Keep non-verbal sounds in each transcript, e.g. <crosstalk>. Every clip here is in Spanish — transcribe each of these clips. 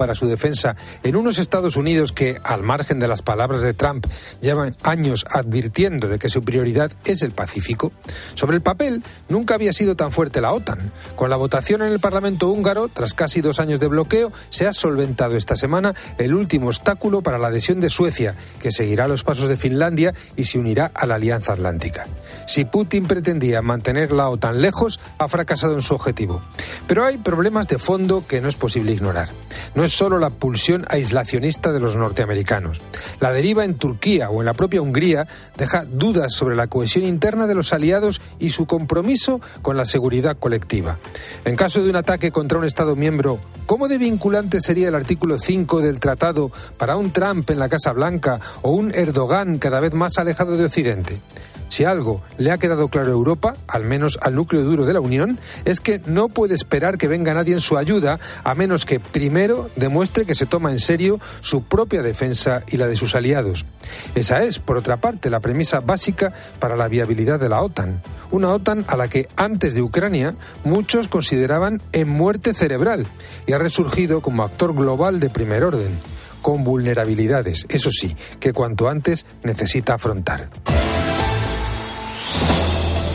para su defensa en unos Estados Unidos que, al margen de las palabras de Trump, llevan años advirtiendo de que su prioridad es el Pacífico? Sobre el papel, nunca había sido tan fuerte la OTAN. Con la votación en el Parlamento húngaro, tras casi dos años de bloqueo, se ha solventado esta semana el último obstáculo para la adhesión de Suecia, que seguirá los pasos de Finlandia y se unirá a la Alianza Atlántica. Si Putin pretendía mantener la OTAN lejos, ha fracasado en su objetivo. Pero hay problemas de fondo que no es posible ignorar. No es solo la pulsión aislacionista de los norteamericanos. La deriva en Turquía o en la propia Hungría deja dudas sobre la cohesión interna de los aliados y su compromiso con la seguridad colectiva. En caso de un ataque contra un Estado miembro, ¿cómo de vinculante sería el artículo 5 del tratado para un Trump en la Casa Blanca o un Erdogan cada vez más alejado de Occidente? Si algo le ha quedado claro a Europa, al menos al núcleo duro de la Unión, es que no puede esperar que venga nadie en su ayuda a menos que primero demuestre que se toma en serio su propia defensa y la de sus aliados. Esa es, por otra parte, la premisa básica para la viabilidad de la OTAN. Una OTAN a la que antes de Ucrania muchos consideraban en muerte cerebral y ha resurgido como actor global de primer orden con vulnerabilidades, eso sí, que cuanto antes necesita afrontar.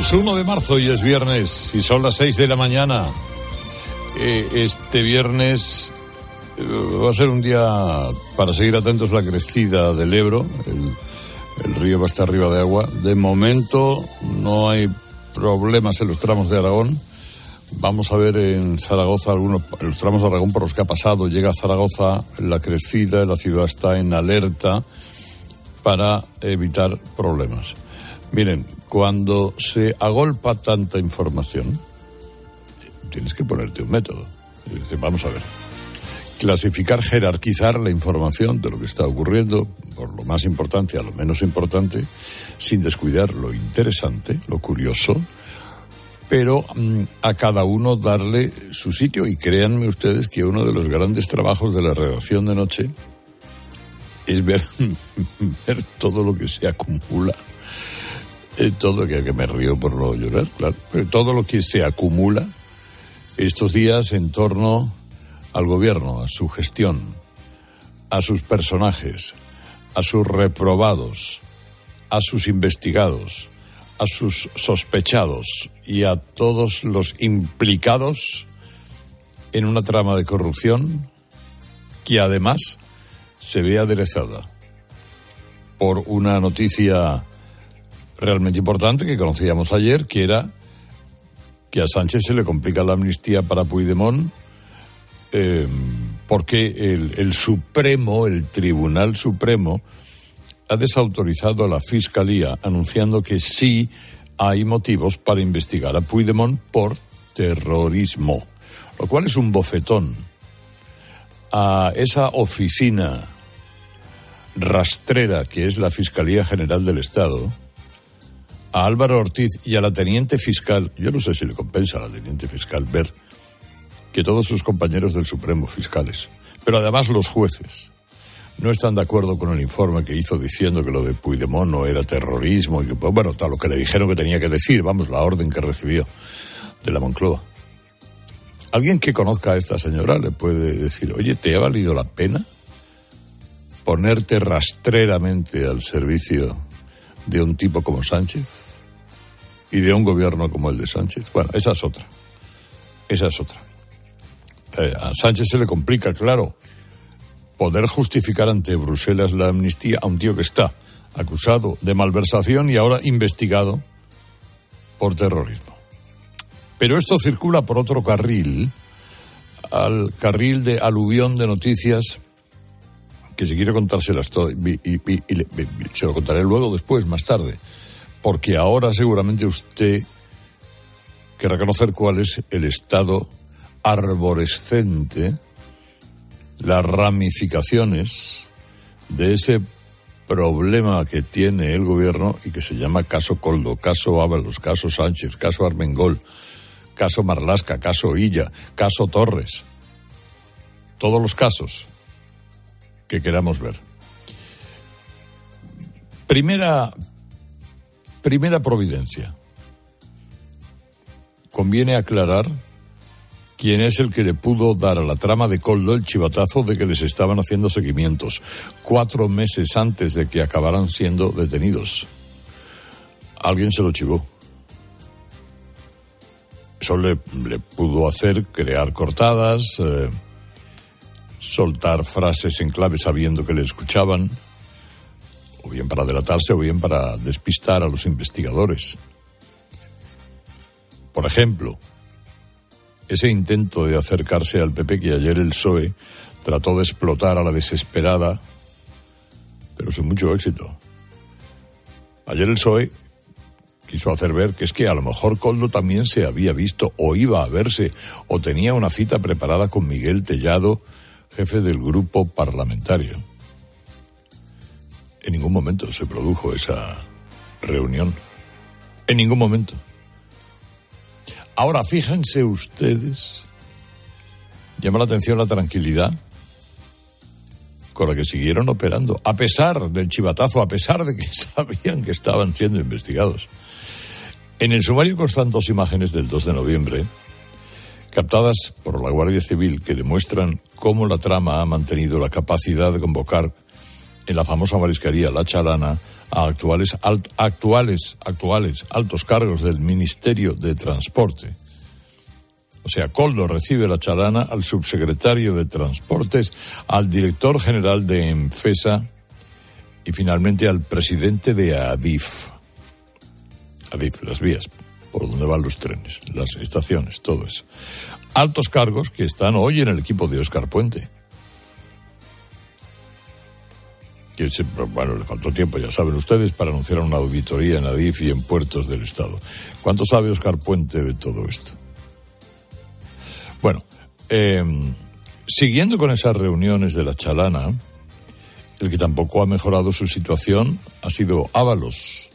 Es 1 de marzo y es viernes y son las 6 de la mañana. Eh, este viernes eh, va a ser un día para seguir atentos la crecida del Ebro. El, el río va a estar arriba de agua. De momento no hay problemas en los tramos de Aragón. Vamos a ver en Zaragoza algunos los tramos de Aragón por los que ha pasado. Llega a Zaragoza la crecida, la ciudad está en alerta para evitar problemas. Miren, cuando se agolpa tanta información, tienes que ponerte un método. Vamos a ver. Clasificar, jerarquizar la información de lo que está ocurriendo, por lo más importante a lo menos importante, sin descuidar lo interesante, lo curioso, pero mm, a cada uno darle su sitio. Y créanme ustedes que uno de los grandes trabajos de la redacción de noche es ver, <laughs> ver todo lo que se acumula. Eh, todo que, que me río por no llorar, claro, pero todo lo que se acumula estos días en torno al gobierno, a su gestión, a sus personajes, a sus reprobados, a sus investigados, a sus sospechados y a todos los implicados en una trama de corrupción que además se ve aderezada por una noticia realmente importante que conocíamos ayer, que era que a Sánchez se le complica la amnistía para Puigdemont eh, porque el, el, Supremo, el Tribunal Supremo, ha desautorizado a la Fiscalía anunciando que sí hay motivos para investigar a Puigdemont por terrorismo, lo cual es un bofetón. A esa oficina rastrera que es la Fiscalía General del Estado, a Álvaro Ortiz y a la teniente fiscal, yo no sé si le compensa a la teniente fiscal ver que todos sus compañeros del Supremo fiscales, pero además los jueces, no están de acuerdo con el informe que hizo diciendo que lo de Puigdemont no era terrorismo y que, pues, bueno, tal lo que le dijeron que tenía que decir, vamos, la orden que recibió de la Moncloa. Alguien que conozca a esta señora le puede decir, oye, ¿te ha valido la pena ponerte rastreramente al servicio de un tipo como Sánchez y de un gobierno como el de Sánchez. Bueno, esa es otra. Esa es otra. Eh, a Sánchez se le complica, claro, poder justificar ante Bruselas la amnistía a un tío que está acusado de malversación y ahora investigado por terrorismo. Pero esto circula por otro carril, al carril de aluvión de noticias que si quiero contárselas todo, y, y, y, y, se lo contaré luego, después, más tarde, porque ahora seguramente usted querrá conocer cuál es el estado arborescente, las ramificaciones de ese problema que tiene el gobierno y que se llama caso Coldo, caso Ábalos, caso Sánchez, caso Armengol, caso Marlasca, caso Illa, caso Torres. Todos los casos que queramos ver. Primera, primera providencia. Conviene aclarar quién es el que le pudo dar a la trama de Coldo el chivatazo de que les estaban haciendo seguimientos, cuatro meses antes de que acabaran siendo detenidos. Alguien se lo chivó. Eso le, pudo hacer crear cortadas, eh, soltar frases en clave sabiendo que le escuchaban, o bien para delatarse o bien para despistar a los investigadores. Por ejemplo, ese intento de acercarse al PP que ayer el PSOE trató de explotar a la desesperada, pero sin mucho éxito. Ayer el PSOE quiso hacer ver que es que a lo mejor Coldo también se había visto o iba a verse o tenía una cita preparada con Miguel Tellado, jefe del grupo parlamentario. En ningún momento se produjo esa reunión. En ningún momento. Ahora, fíjense ustedes, llama la atención la tranquilidad con la que siguieron operando, a pesar del chivatazo, a pesar de que <laughs> sabían que estaban siendo investigados. En el sumario constan dos imágenes del 2 de noviembre, captadas por la Guardia Civil, que demuestran cómo la trama ha mantenido la capacidad de convocar en la famosa marisquería La Chalana a actuales, actuales, actuales altos cargos del Ministerio de Transporte. O sea, Coldo recibe la charana al subsecretario de Transportes, al director general de ENFESA y finalmente al presidente de ADIF. ADIF, las vías, por donde van los trenes, las estaciones, todo eso. Altos cargos que están hoy en el equipo de Oscar Puente. bueno, le faltó tiempo, ya saben ustedes, para anunciar una auditoría en ADIF y en puertos del Estado. ¿Cuánto sabe Oscar Puente de todo esto? Bueno, em, siguiendo con esas reuniones de la chalana, el que tampoco ha mejorado su situación ha sido Ábalos.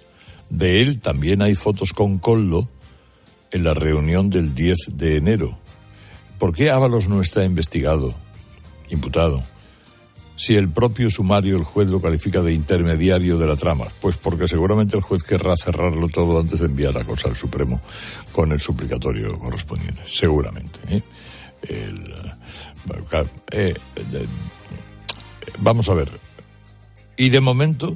De él también hay fotos con Coldo en la reunión del 10 de enero. ¿Por qué Ábalos no está investigado, imputado? si el propio sumario el juez lo califica de intermediario de la trama? Pues porque seguramente el juez querrá cerrarlo todo antes de enviar la cosa al Supremo con el suplicatorio correspondiente. Seguramente. ¿eh? Eh, vamos a ver. Y de momento,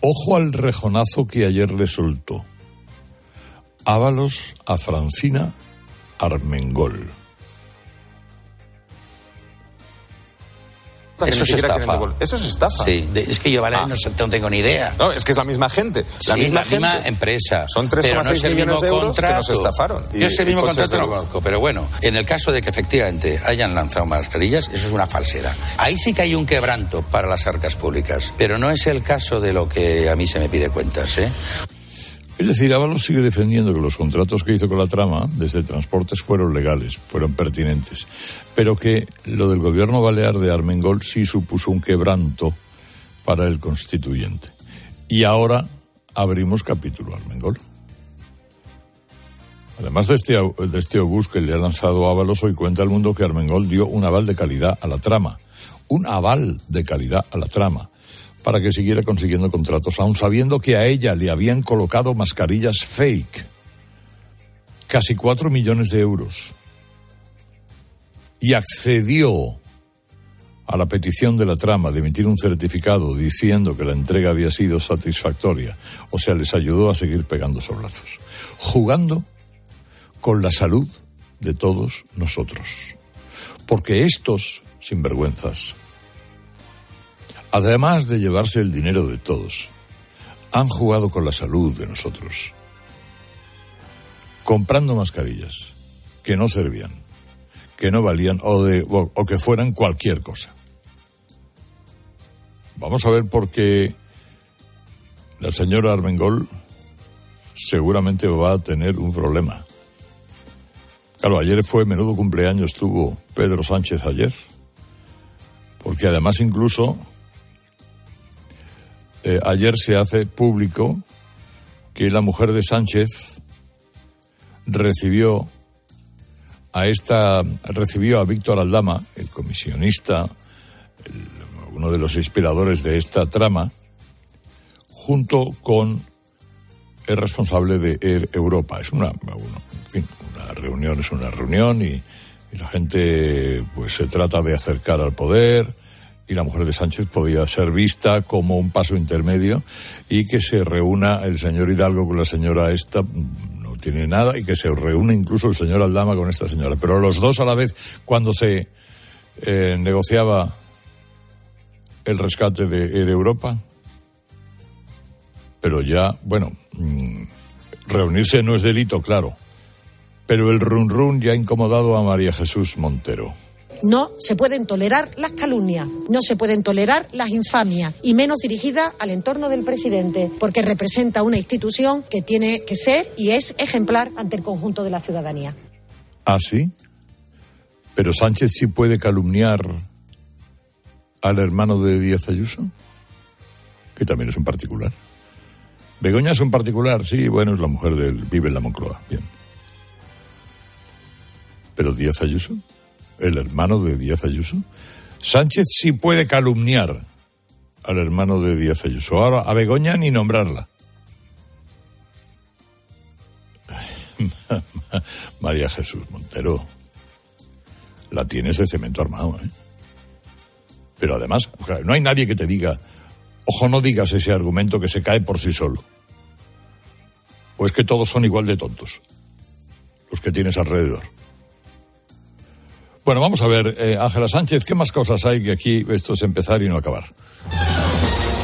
ojo al rejonazo que ayer le soltó. Ábalos a Francina Armengol. Eso es estafa. Eso es estafa. Sí, es que yo vale, ah. no, tengo ni idea. No, es que es la misma gente. La misma, empresa. Son 3,6 millones de euros que nos estafaron. yo ese mismo contrato lo conozco, pero bueno, en el caso de que efectivamente hayan lanzado mascarillas, eso es una falsedad. Ahí sí que hay un quebranto para las arcas públicas, pero no es el caso de lo que a mí se me pide cuentas. ¿eh? Es decir, Ábalos sigue defendiendo que los contratos que hizo con la trama desde transportes fueron legales, fueron pertinentes, pero que lo del gobierno balear de Armengol sí supuso un quebranto para el constituyente. Y ahora abrimos capítulo Armengol. Además de este, de este obús que le ha lanzado Ábalos, hoy cuenta al mundo que Armengol dio un aval de calidad a la trama. Un aval de calidad a la trama para que siguiera consiguiendo contratos, aun sabiendo que a ella le habían colocado mascarillas fake. Casi cuatro millones de euros. Y accedió a la petición de la trama de emitir un certificado diciendo que la entrega había sido satisfactoria. O sea, les ayudó a seguir pegando soblazos. Jugando con la salud de todos nosotros. Porque estos sinvergüenzas además de llevarse el dinero de todos, han jugado con la salud de nosotros, comprando mascarillas que no servían, que no valían o, de, o, que fueran cualquier cosa. Vamos a ver por qué la señora Armengol seguramente va a tener un problema. Claro, ayer fue menudo cumpleaños tuvo Pedro Sánchez ayer, porque además incluso eh, ayer se hace público que la mujer de Sánchez recibió a esta recibió a Víctor Aldama, el comisionista, uno de los inspiradores de esta trama, junto con el responsable de Air Europa. Es una, una reunión es una reunión y, y, la gente pues se trata de acercar al poder y la mujer de Sánchez podía ser vista como un paso intermedio y que se reúna el señor Hidalgo con la señora esta no tiene nada y que se reúne incluso el señor Aldama con esta señora. Pero los dos a la vez, cuando se eh, negociaba el rescate de, de Europa, pero ya, bueno, mm, reunirse no es delito, claro, pero el run run ya ha incomodado a María Jesús Montero. No se pueden tolerar las calumnias, no se pueden tolerar las infamias, y menos dirigidas al entorno del presidente, porque representa una institución que tiene que ser y es ejemplar ante el conjunto de la ciudadanía. ¿Ah, sí? Pero Sánchez sí puede calumniar al hermano de Díaz Ayuso, que también es un particular. Begoña es un particular, sí, bueno, es la mujer del. vive en la Moncloa, bien. Pero Díaz Ayuso el hermano de Díaz Ayuso. Sánchez sí puede calumniar al hermano de Díaz Ayuso. Ahora, a Begoña ni nombrarla. <laughs> María Jesús Montero, la tienes de cemento armado, ¿eh? Pero además, no hay nadie que te diga, ojo, no digas ese argumento que se cae por sí solo. O es que todos son igual de tontos, los que tienes alrededor. Bueno, vamos a ver, eh, Ángela Sánchez, ¿qué más cosas hay que aquí esto es empezar y no acabar?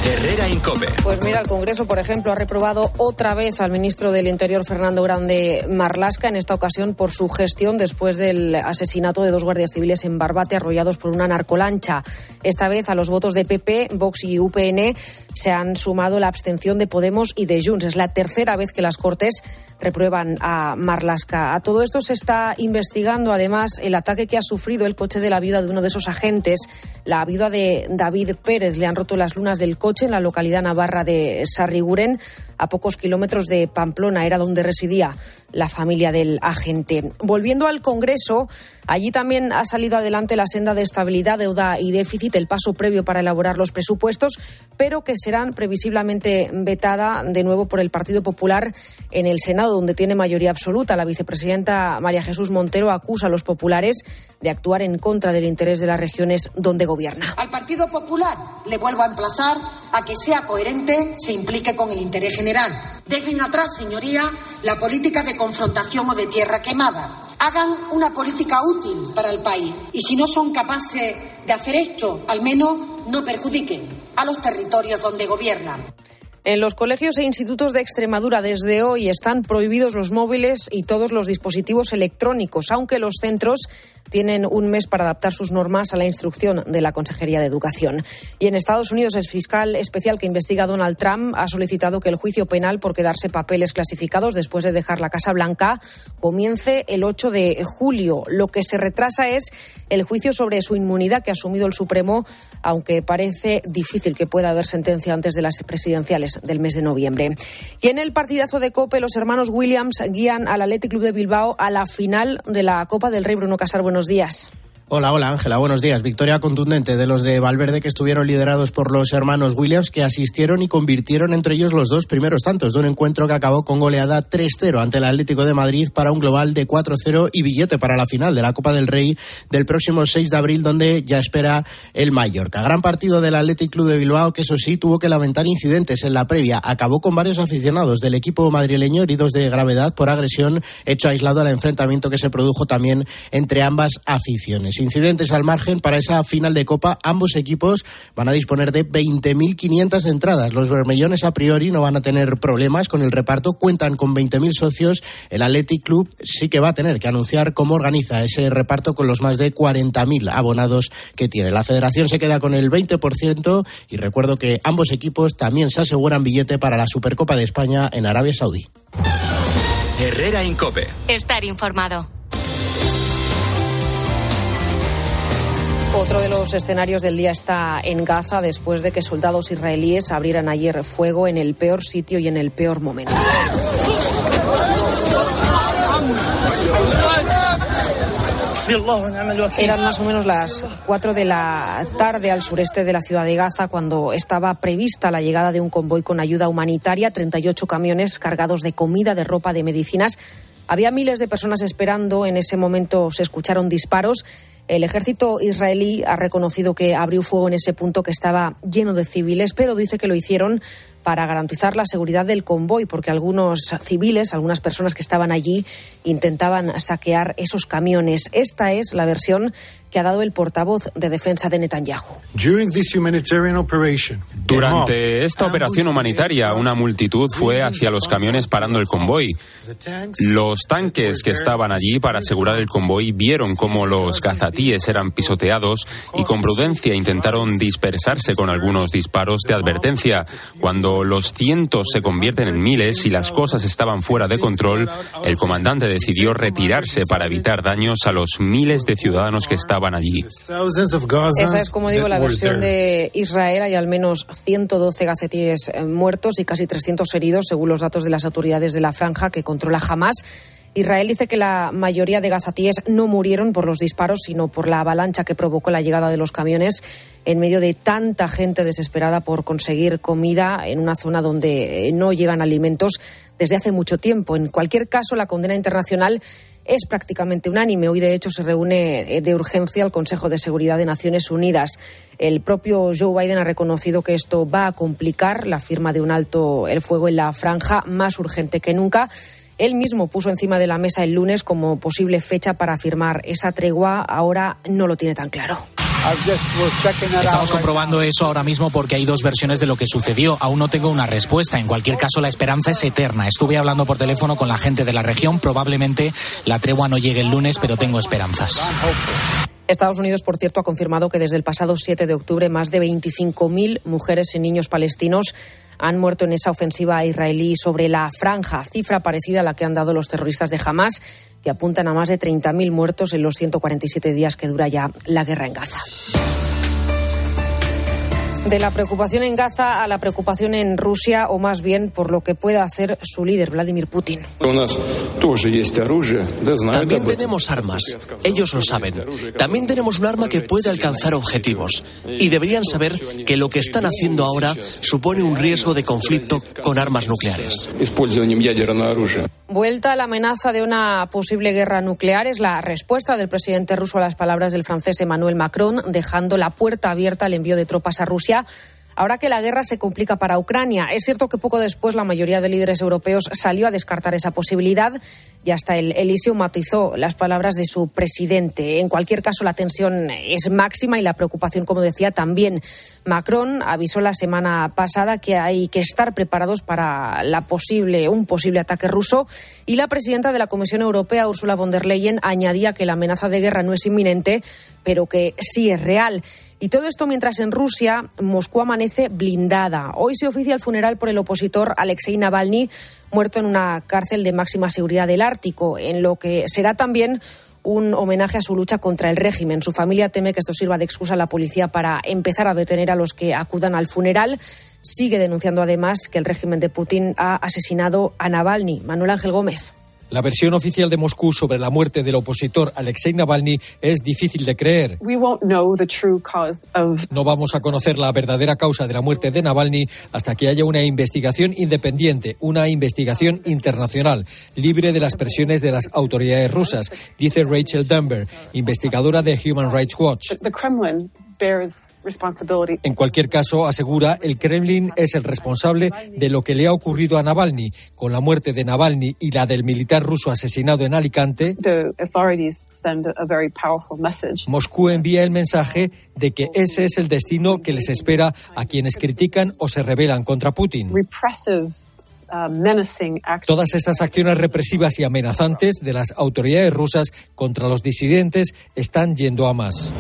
Herrera Incope. Pues mira, el Congreso, por ejemplo, ha reprobado otra vez al ministro del Interior, Fernando Grande Marlasca, en esta ocasión por su gestión después del asesinato de dos guardias civiles en Barbate arrollados por una narcolancha. Esta vez a los votos de PP, Vox y UPN se han sumado la abstención de Podemos y de Junts. Es la tercera vez que las Cortes reprueban a Marlasca. A todo esto se está investigando además el ataque que ha sufrido el coche de la viuda de uno de esos agentes. La viuda de David Pérez le han roto las lunas del coche en la localidad navarra de Sarriguren a pocos kilómetros de Pamplona, era donde residía la familia del agente. Volviendo al Congreso, allí también ha salido adelante la senda de estabilidad, deuda y déficit, el paso previo para elaborar los presupuestos, pero que serán previsiblemente vetada de nuevo por el Partido Popular en el Senado, donde tiene mayoría absoluta. La vicepresidenta María Jesús Montero acusa a los populares de actuar en contra del interés de las regiones donde gobierna. Al Partido Popular le vuelvo a emplazar a que sea coherente, se implique con el interés general. Dejen atrás, señoría, la política de confrontación o de tierra quemada. Hagan una política útil para el país. Y si no son capaces de hacer esto, al menos no perjudiquen a los territorios donde gobiernan. En los colegios e institutos de Extremadura desde hoy están prohibidos los móviles y todos los dispositivos electrónicos, aunque los centros tienen un mes para adaptar sus normas a la instrucción de la Consejería de Educación. Y en Estados Unidos, el fiscal especial que investiga a Donald Trump ha solicitado que el juicio penal por quedarse papeles clasificados después de dejar la Casa Blanca comience el 8 de julio. Lo que se retrasa es el juicio sobre su inmunidad que ha asumido el Supremo, aunque parece difícil que pueda haber sentencia antes de las presidenciales del mes de noviembre. Y en el partidazo de Cope, los hermanos Williams guían al Athletic Club de Bilbao a la final de la Copa del Rey. Bruno Casar, buenos días. Hola, hola Ángela, buenos días. Victoria contundente de los de Valverde que estuvieron liderados por los hermanos Williams que asistieron y convirtieron entre ellos los dos primeros tantos de un encuentro que acabó con goleada 3-0 ante el Atlético de Madrid para un global de 4-0 y billete para la final de la Copa del Rey del próximo 6 de abril donde ya espera el Mallorca. Gran partido del Athletic Club de Bilbao que eso sí tuvo que lamentar incidentes en la previa. Acabó con varios aficionados del equipo madrileño heridos de gravedad por agresión hecho aislado al enfrentamiento que se produjo también entre ambas aficiones incidentes al margen para esa final de Copa. Ambos equipos van a disponer de 20.500 entradas. Los bermellones a priori no van a tener problemas con el reparto. Cuentan con 20.000 socios. El Athletic Club sí que va a tener que anunciar cómo organiza ese reparto con los más de 40.000 abonados que tiene. La federación se queda con el 20% y recuerdo que ambos equipos también se aseguran billete para la Supercopa de España en Arabia Saudí. Herrera Incope. Estar informado. Otro de los escenarios del día está en Gaza después de que soldados israelíes abrieran ayer fuego en el peor sitio y en el peor momento. Eran más o menos las 4 de la tarde al sureste de la ciudad de Gaza cuando estaba prevista la llegada de un convoy con ayuda humanitaria, 38 camiones cargados de comida, de ropa, de medicinas. Había miles de personas esperando. En ese momento se escucharon disparos. El ejército israelí ha reconocido que abrió fuego en ese punto que estaba lleno de civiles, pero dice que lo hicieron para garantizar la seguridad del convoy, porque algunos civiles, algunas personas que estaban allí, intentaban saquear esos camiones. Esta es la versión que ha dado el portavoz de defensa de Netanyahu. Durante esta operación humanitaria, una multitud fue hacia los camiones parando el convoy. Los tanques que estaban allí para asegurar el convoy vieron cómo los gazatíes eran pisoteados y con prudencia intentaron dispersarse con algunos disparos de advertencia. Cuando los cientos se convierten en miles y las cosas estaban fuera de control, el comandante decidió retirarse para evitar daños a los miles de ciudadanos que estaban allí. Esa es, como digo, la versión de Israel. Hay al menos 112 gacetíes eh, muertos y casi 300 heridos, según los datos de las autoridades de la franja que controla Hamas. Israel dice que la mayoría de gazatíes no murieron por los disparos, sino por la avalancha que provocó la llegada de los camiones en medio de tanta gente desesperada por conseguir comida en una zona donde eh, no llegan alimentos desde hace mucho tiempo. En cualquier caso, la condena internacional es prácticamente unánime. Hoy, de hecho, se reúne eh, de urgencia el Consejo de Seguridad de Naciones Unidas. El propio Joe Biden ha reconocido que esto va a complicar la firma de un alto el fuego en la franja más urgente que nunca. Él mismo puso encima de la mesa el lunes como posible fecha para firmar esa tregua. Ahora no lo tiene tan claro. Estamos comprobando eso ahora mismo porque hay dos versiones de lo que sucedió. Aún no tengo una respuesta. En cualquier caso, la esperanza es eterna. Estuve hablando por teléfono con la gente de la región. Probablemente la tregua no llegue el lunes, pero tengo esperanzas. Estados Unidos, por cierto, ha confirmado que desde el pasado 7 de octubre más de 25.000 mujeres y niños palestinos han muerto en esa ofensiva israelí sobre la franja, cifra parecida a la que han dado los terroristas de Hamas que apuntan a más de 30.000 muertos en los 147 días que dura ya la guerra en Gaza. De la preocupación en Gaza a la preocupación en Rusia, o más bien por lo que pueda hacer su líder, Vladimir Putin. También tenemos armas. Ellos lo saben. También tenemos un arma que puede alcanzar objetivos. Y deberían saber que lo que están haciendo ahora supone un riesgo de conflicto con armas nucleares. Vuelta a la amenaza de una posible guerra nuclear es la respuesta del presidente ruso a las palabras del francés Emmanuel Macron, dejando la puerta abierta al envío de tropas a Rusia ahora que la guerra se complica para Ucrania. Es cierto que poco después la mayoría de líderes europeos salió a descartar esa posibilidad y hasta el Elíseo matizó las palabras de su presidente. En cualquier caso, la tensión es máxima y la preocupación, como decía, también. Macron avisó la semana pasada que hay que estar preparados para la posible, un posible ataque ruso y la presidenta de la Comisión Europea, Ursula von der Leyen, añadía que la amenaza de guerra no es inminente, pero que sí es real. Y todo esto mientras en Rusia Moscú amanece blindada. Hoy se oficia el funeral por el opositor Alexei Navalny, muerto en una cárcel de máxima seguridad del Ártico, en lo que será también un homenaje a su lucha contra el régimen. Su familia teme que esto sirva de excusa a la policía para empezar a detener a los que acudan al funeral. Sigue denunciando además que el régimen de Putin ha asesinado a Navalny. Manuel Ángel Gómez. La versión oficial de Moscú sobre la muerte del opositor Alexei Navalny es difícil de creer. No vamos a conocer la verdadera causa de la muerte de Navalny hasta que haya una investigación independiente, una investigación internacional, libre de las presiones de las autoridades rusas, dice Rachel Dunbar, investigadora de Human Rights Watch. En cualquier caso, asegura, el Kremlin es el responsable de lo que le ha ocurrido a Navalny. Con la muerte de Navalny y la del militar ruso asesinado en Alicante, Moscú envía el mensaje de que ese es el destino que les espera a quienes critican o se rebelan contra Putin. Uh, Todas estas acciones represivas y amenazantes de las autoridades rusas contra los disidentes están yendo a más.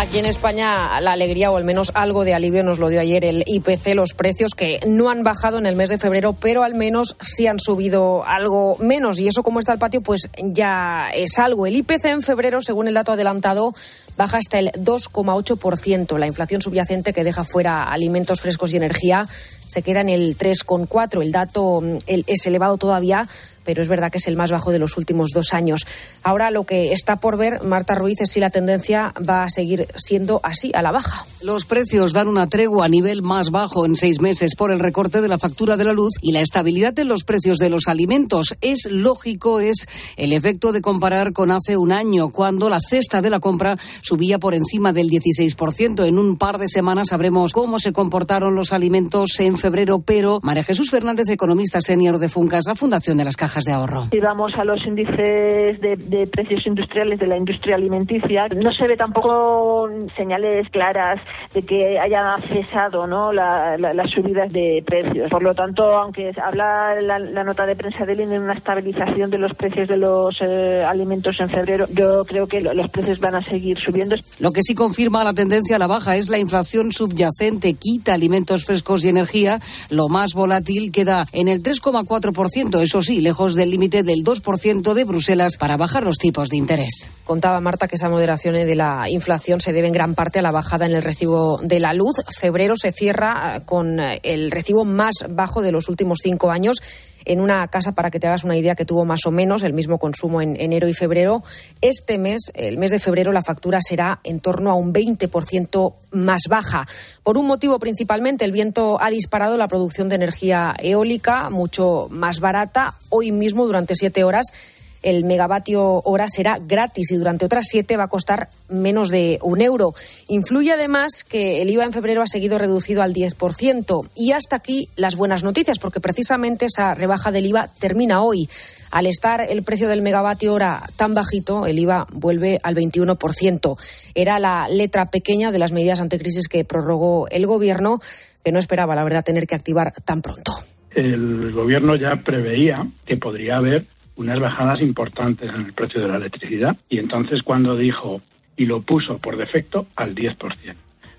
Aquí en España la alegría o al menos algo de alivio nos lo dio ayer el IPC, los precios que no han bajado en el mes de febrero, pero al menos sí han subido algo menos. Y eso como está el patio, pues ya es algo. El IPC en febrero, según el dato adelantado, baja hasta el 2,8%. La inflación subyacente que deja fuera alimentos frescos y energía se queda en el 3,4%. El dato es elevado todavía pero es verdad que es el más bajo de los últimos dos años. Ahora lo que está por ver, Marta Ruiz, es si la tendencia va a seguir siendo así, a la baja. Los precios dan una tregua a nivel más bajo en seis meses por el recorte de la factura de la luz y la estabilidad de los precios de los alimentos. Es lógico, es el efecto de comparar con hace un año, cuando la cesta de la compra subía por encima del 16%. En un par de semanas sabremos cómo se comportaron los alimentos en febrero, pero María Jesús Fernández, economista senior de Funcas, la Fundación de las Cajas de ahorro. Si vamos a los índices de, precios industriales de la industria alimenticia, no se ve tampoco señales claras de que haya cesado ¿no? las subidas de precios. Por lo tanto, aunque habla la, nota de prensa del INE de una estabilización de los precios de los eh, alimentos en febrero, yo creo que los precios van a seguir subiendo. Lo que sí confirma la tendencia a la baja es la inflación subyacente, quita alimentos frescos y energía. Lo más volátil queda en el 3,4%, eso sí, lejos del límite del 2% de Bruselas para bajar los tipos de interés. Contaba Marta que esa moderación de la inflación se debe en gran parte a la bajada en el recibo de la luz. Febrero se cierra eh, con eh, el recibo más bajo de los últimos cinco años en una casa, para que te hagas una idea, que tuvo más o menos el mismo consumo en enero y febrero. Este mes, el mes de febrero, la factura será en torno a un 20% más baja. Por un motivo principalmente, el viento ha disparado la producción de energía eólica, mucho más barata. Hoy mismo, durante siete horas, el megavatio hora será gratis y durante otras siete va a costar menos de un euro. Influye además que el IVA en febrero ha seguido reducido al 10%. Y hasta aquí las buenas noticias, porque precisamente esa rebaja del IVA termina hoy. Al estar el precio del megavatio hora tan bajito, el IVA vuelve al 21%. Era la letra pequeña de las medidas anticrisis que prorrogó el Gobierno, que no esperaba, la verdad, tener que activar tan pronto. El Gobierno ya preveía que podría haber unas bajadas importantes en el precio de la electricidad. Y entonces cuando dijo, y lo puso por defecto al 10%,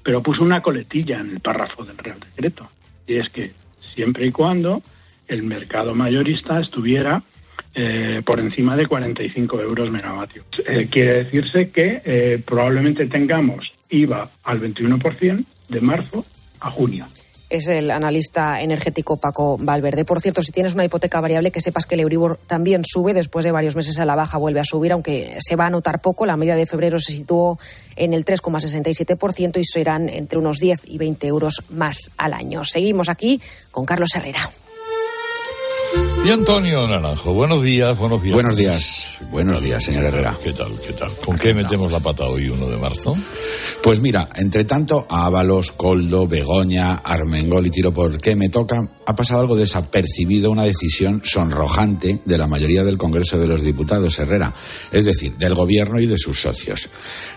pero puso una coletilla en el párrafo del Real Decreto. Y es que siempre y cuando el mercado mayorista estuviera eh, por encima de 45 euros megavatio. Eh, quiere decirse que eh, probablemente tengamos IVA al 21% de marzo a junio es el analista energético Paco Valverde. Por cierto, si tienes una hipoteca variable, que sepas que el Euribor también sube, después de varios meses a la baja vuelve a subir, aunque se va a notar poco. La media de febrero se situó en el 3,67% y serán entre unos 10 y 20 euros más al año. Seguimos aquí con Carlos Herrera. Y Antonio Naranjo, buenos días, buenos días. Buenos días, buenos días, señor Herrera. ¿Qué tal, qué tal? ¿Con qué metemos la pata hoy, 1 de marzo? Pues mira, entre tanto, Ábalos, Coldo, Begoña, Armengol y Tiro por qué me toca, ha pasado algo desapercibido, una decisión sonrojante de la mayoría del Congreso de los Diputados, Herrera, es decir, del Gobierno y de sus socios.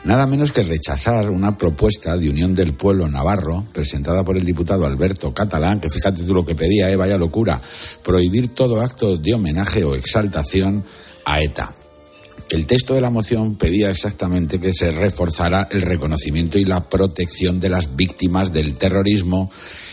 Nada menos que rechazar una propuesta de Unión del Pueblo Navarro, presentada por el diputado Alberto Catalán, que fíjate tú lo que pedía, eh, vaya locura, prohibir todo acto de homenaje o exaltación a ETA. El texto de la moción pedía exactamente que se reforzara el reconocimiento y la protección de las víctimas del terrorismo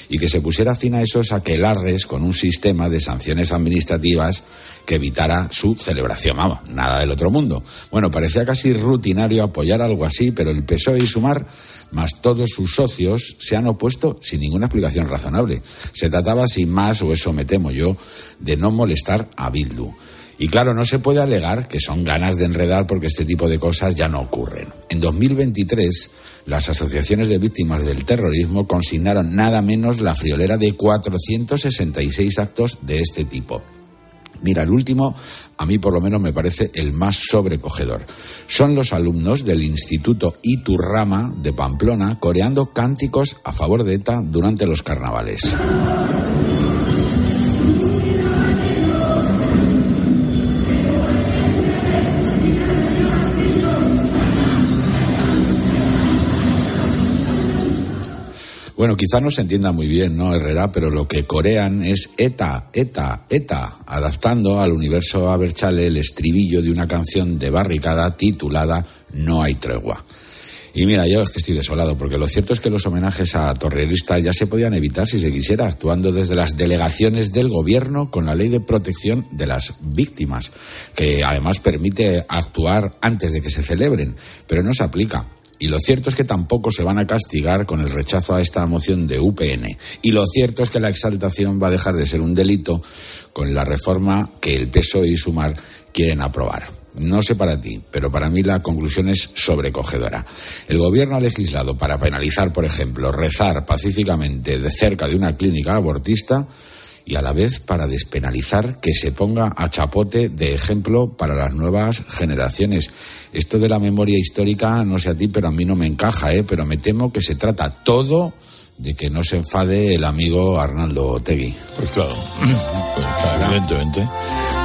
y que se pusiera fin a esos aquelarres con un sistema de sanciones administrativas que evitara su celebración. Vamos, nada del otro mundo. Bueno, parecía casi rutinario apoyar algo así, pero el PSOE y Sumar más todos sus socios se han opuesto sin ninguna explicación razonable. Se trataba, sin más, o eso me temo yo, de no molestar a Bildu. Y claro, no se puede alegar que son ganas de enredar porque este tipo de cosas ya no ocurren. En 2023, las asociaciones de víctimas del terrorismo consignaron nada menos la friolera de 466 actos de este tipo. Mira, el último a mí por lo menos me parece el más sobrecogedor. Son los alumnos del Instituto Iturrama de Pamplona coreando cánticos a favor de ETA durante los carnavales. Bueno, quizá no se entienda muy bien, ¿no, Herrera? Pero lo que corean es ETA, ETA, ETA, adaptando al universo Aberchale el estribillo de una canción de barricada titulada No hay tregua. Y mira, yo es que estoy desolado, porque lo cierto es que los homenajes a torreristas ya se podían evitar si se quisiera, actuando desde las delegaciones del gobierno con la ley de protección de las víctimas, que además permite actuar antes de que se celebren, pero no se aplica. Y lo cierto es que tampoco se van a castigar con el rechazo a esta moción de UPN. Y lo cierto es que la exaltación va a dejar de ser un delito con la reforma que el PSOE y Sumar quieren aprobar. No sé para ti, pero para mí la conclusión es sobrecogedora. El gobierno ha legislado para penalizar, por ejemplo, rezar pacíficamente de cerca de una clínica abortista y a la vez para despenalizar que se ponga a chapote de ejemplo para las nuevas generaciones. Esto de la memoria histórica, no sé a ti, pero a mí no me encaja, ¿eh? pero me temo que se trata todo de que no se enfade el amigo Arnaldo Tegui. Pues claro, pues evidentemente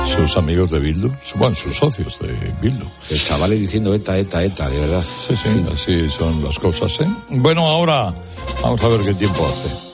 sus amigos de Bildu, bueno, sus socios de Bildu. El chaval diciendo ETA, ETA, ETA, de verdad. Sí, sí, así son las cosas, ¿eh? Bueno, ahora vamos a ver qué tiempo hace.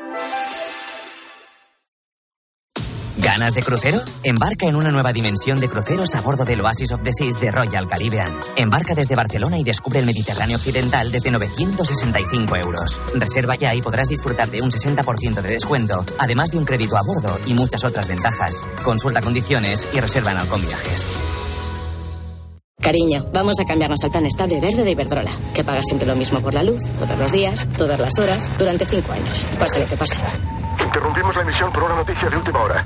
¿Ganas de crucero? Embarca en una nueva dimensión de cruceros a bordo del Oasis of the Seas de Royal Caribbean. Embarca desde Barcelona y descubre el Mediterráneo Occidental desde 965 euros. Reserva ya y podrás disfrutar de un 60% de descuento, además de un crédito a bordo y muchas otras ventajas. Consulta condiciones y reserva en Alcon Viajes. Cariño, vamos a cambiarnos al plan estable verde de Iberdrola, que paga siempre lo mismo por la luz, todos los días, todas las horas, durante cinco años, pase lo que pase. Interrumpimos la emisión por una noticia de última hora.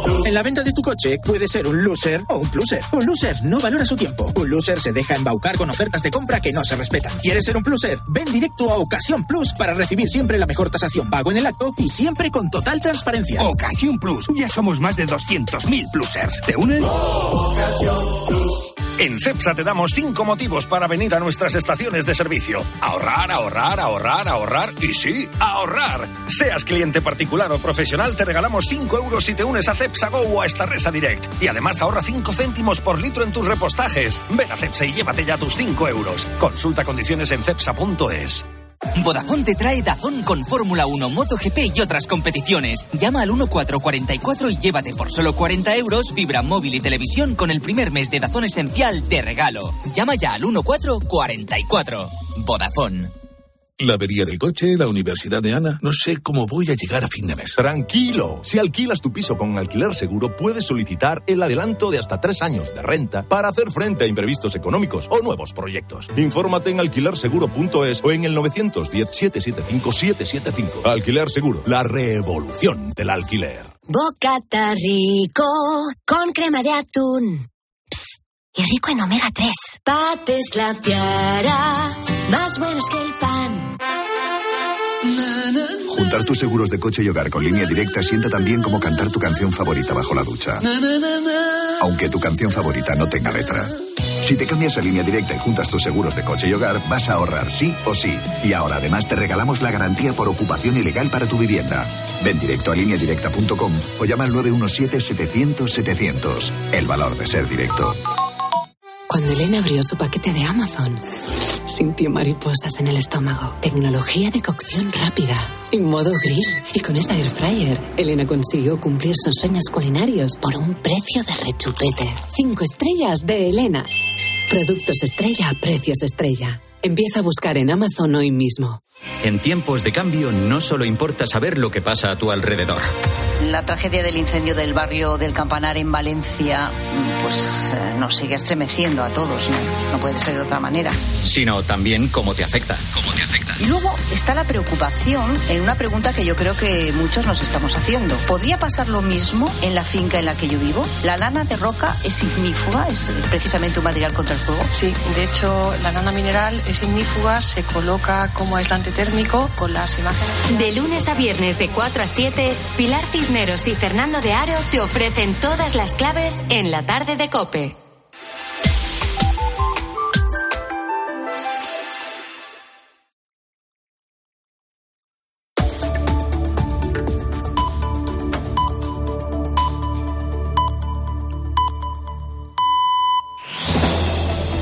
En la venta de tu coche puede ser un loser o un pluser. Un loser no valora su tiempo. Un loser se deja embaucar con ofertas de compra que no se respetan. ¿Quieres ser un pluser? Ven directo a Ocasión Plus para recibir siempre la mejor tasación pago en el acto y siempre con total transparencia. Ocasión Plus. Ya somos más de 200.000 plusers. ¿Te unes? Ocasión Plus. En CEPSA te damos cinco motivos para venir a nuestras estaciones de servicio. Ahorrar, ahorrar, ahorrar, ahorrar y sí, ahorrar. Seas cliente particular o profesional, te regalamos 5 euros si te unes a CEPSA Go o a esta Resa Direct. Y además ahorra 5 céntimos por litro en tus repostajes. Ven a CEPSA y llévate ya tus 5 euros. Consulta condiciones en cepsa.es. Vodafone te trae Dazón con Fórmula 1, MotoGP y otras competiciones. Llama al 1444 y llévate por solo 40 euros fibra móvil y televisión con el primer mes de Dazón Esencial de regalo. Llama ya al 1444. Vodafone. La avería del coche, la universidad de Ana. No sé cómo voy a llegar a fin de mes. Tranquilo. Si alquilas tu piso con alquiler seguro, puedes solicitar el adelanto de hasta tres años de renta para hacer frente a imprevistos económicos o nuevos proyectos. Infórmate en alquilerseguro.es o en el 910-775-775. Alquiler Seguro, la revolución del alquiler. Bocata rico con crema de atún. Psst, y rico en omega 3. Pates la piara, más buenos que el pan. Juntar tus seguros de coche y hogar con línea directa sienta tan bien como cantar tu canción favorita bajo la ducha. Aunque tu canción favorita no tenga letra. Si te cambias a línea directa y juntas tus seguros de coche y hogar, vas a ahorrar sí o sí. Y ahora además te regalamos la garantía por ocupación ilegal para tu vivienda. Ven directo a lineadirecta.com o llama al 917-700-700. El valor de ser directo. Cuando Elena abrió su paquete de Amazon, sintió mariposas en el estómago. Tecnología de cocción rápida y modo grill. Y con esa air fryer, Elena consiguió cumplir sus sueños culinarios por un precio de rechupete. Cinco estrellas de Elena. Productos estrella a precios estrella. Empieza a buscar en Amazon hoy mismo. En tiempos de cambio no solo importa saber lo que pasa a tu alrededor. La tragedia del incendio del barrio del Campanar en Valencia pues eh, nos sigue estremeciendo a todos, ¿no? No puede ser de otra manera. Sino también cómo te afecta. Cómo te afecta. Y luego está la preocupación en una pregunta que yo creo que muchos nos estamos haciendo. ¿Podría pasar lo mismo en la finca en la que yo vivo? ¿La lana de roca es ignífuga? ¿Es precisamente un material contra el fuego? Sí, de hecho la lana mineral es ignífuga, se coloca como aislante térmico con las imágenes. De lunes a viernes de 4 a 7, Pilar Cisneros Cisneros y Fernando de Aro te ofrecen todas las claves en la tarde de Cope.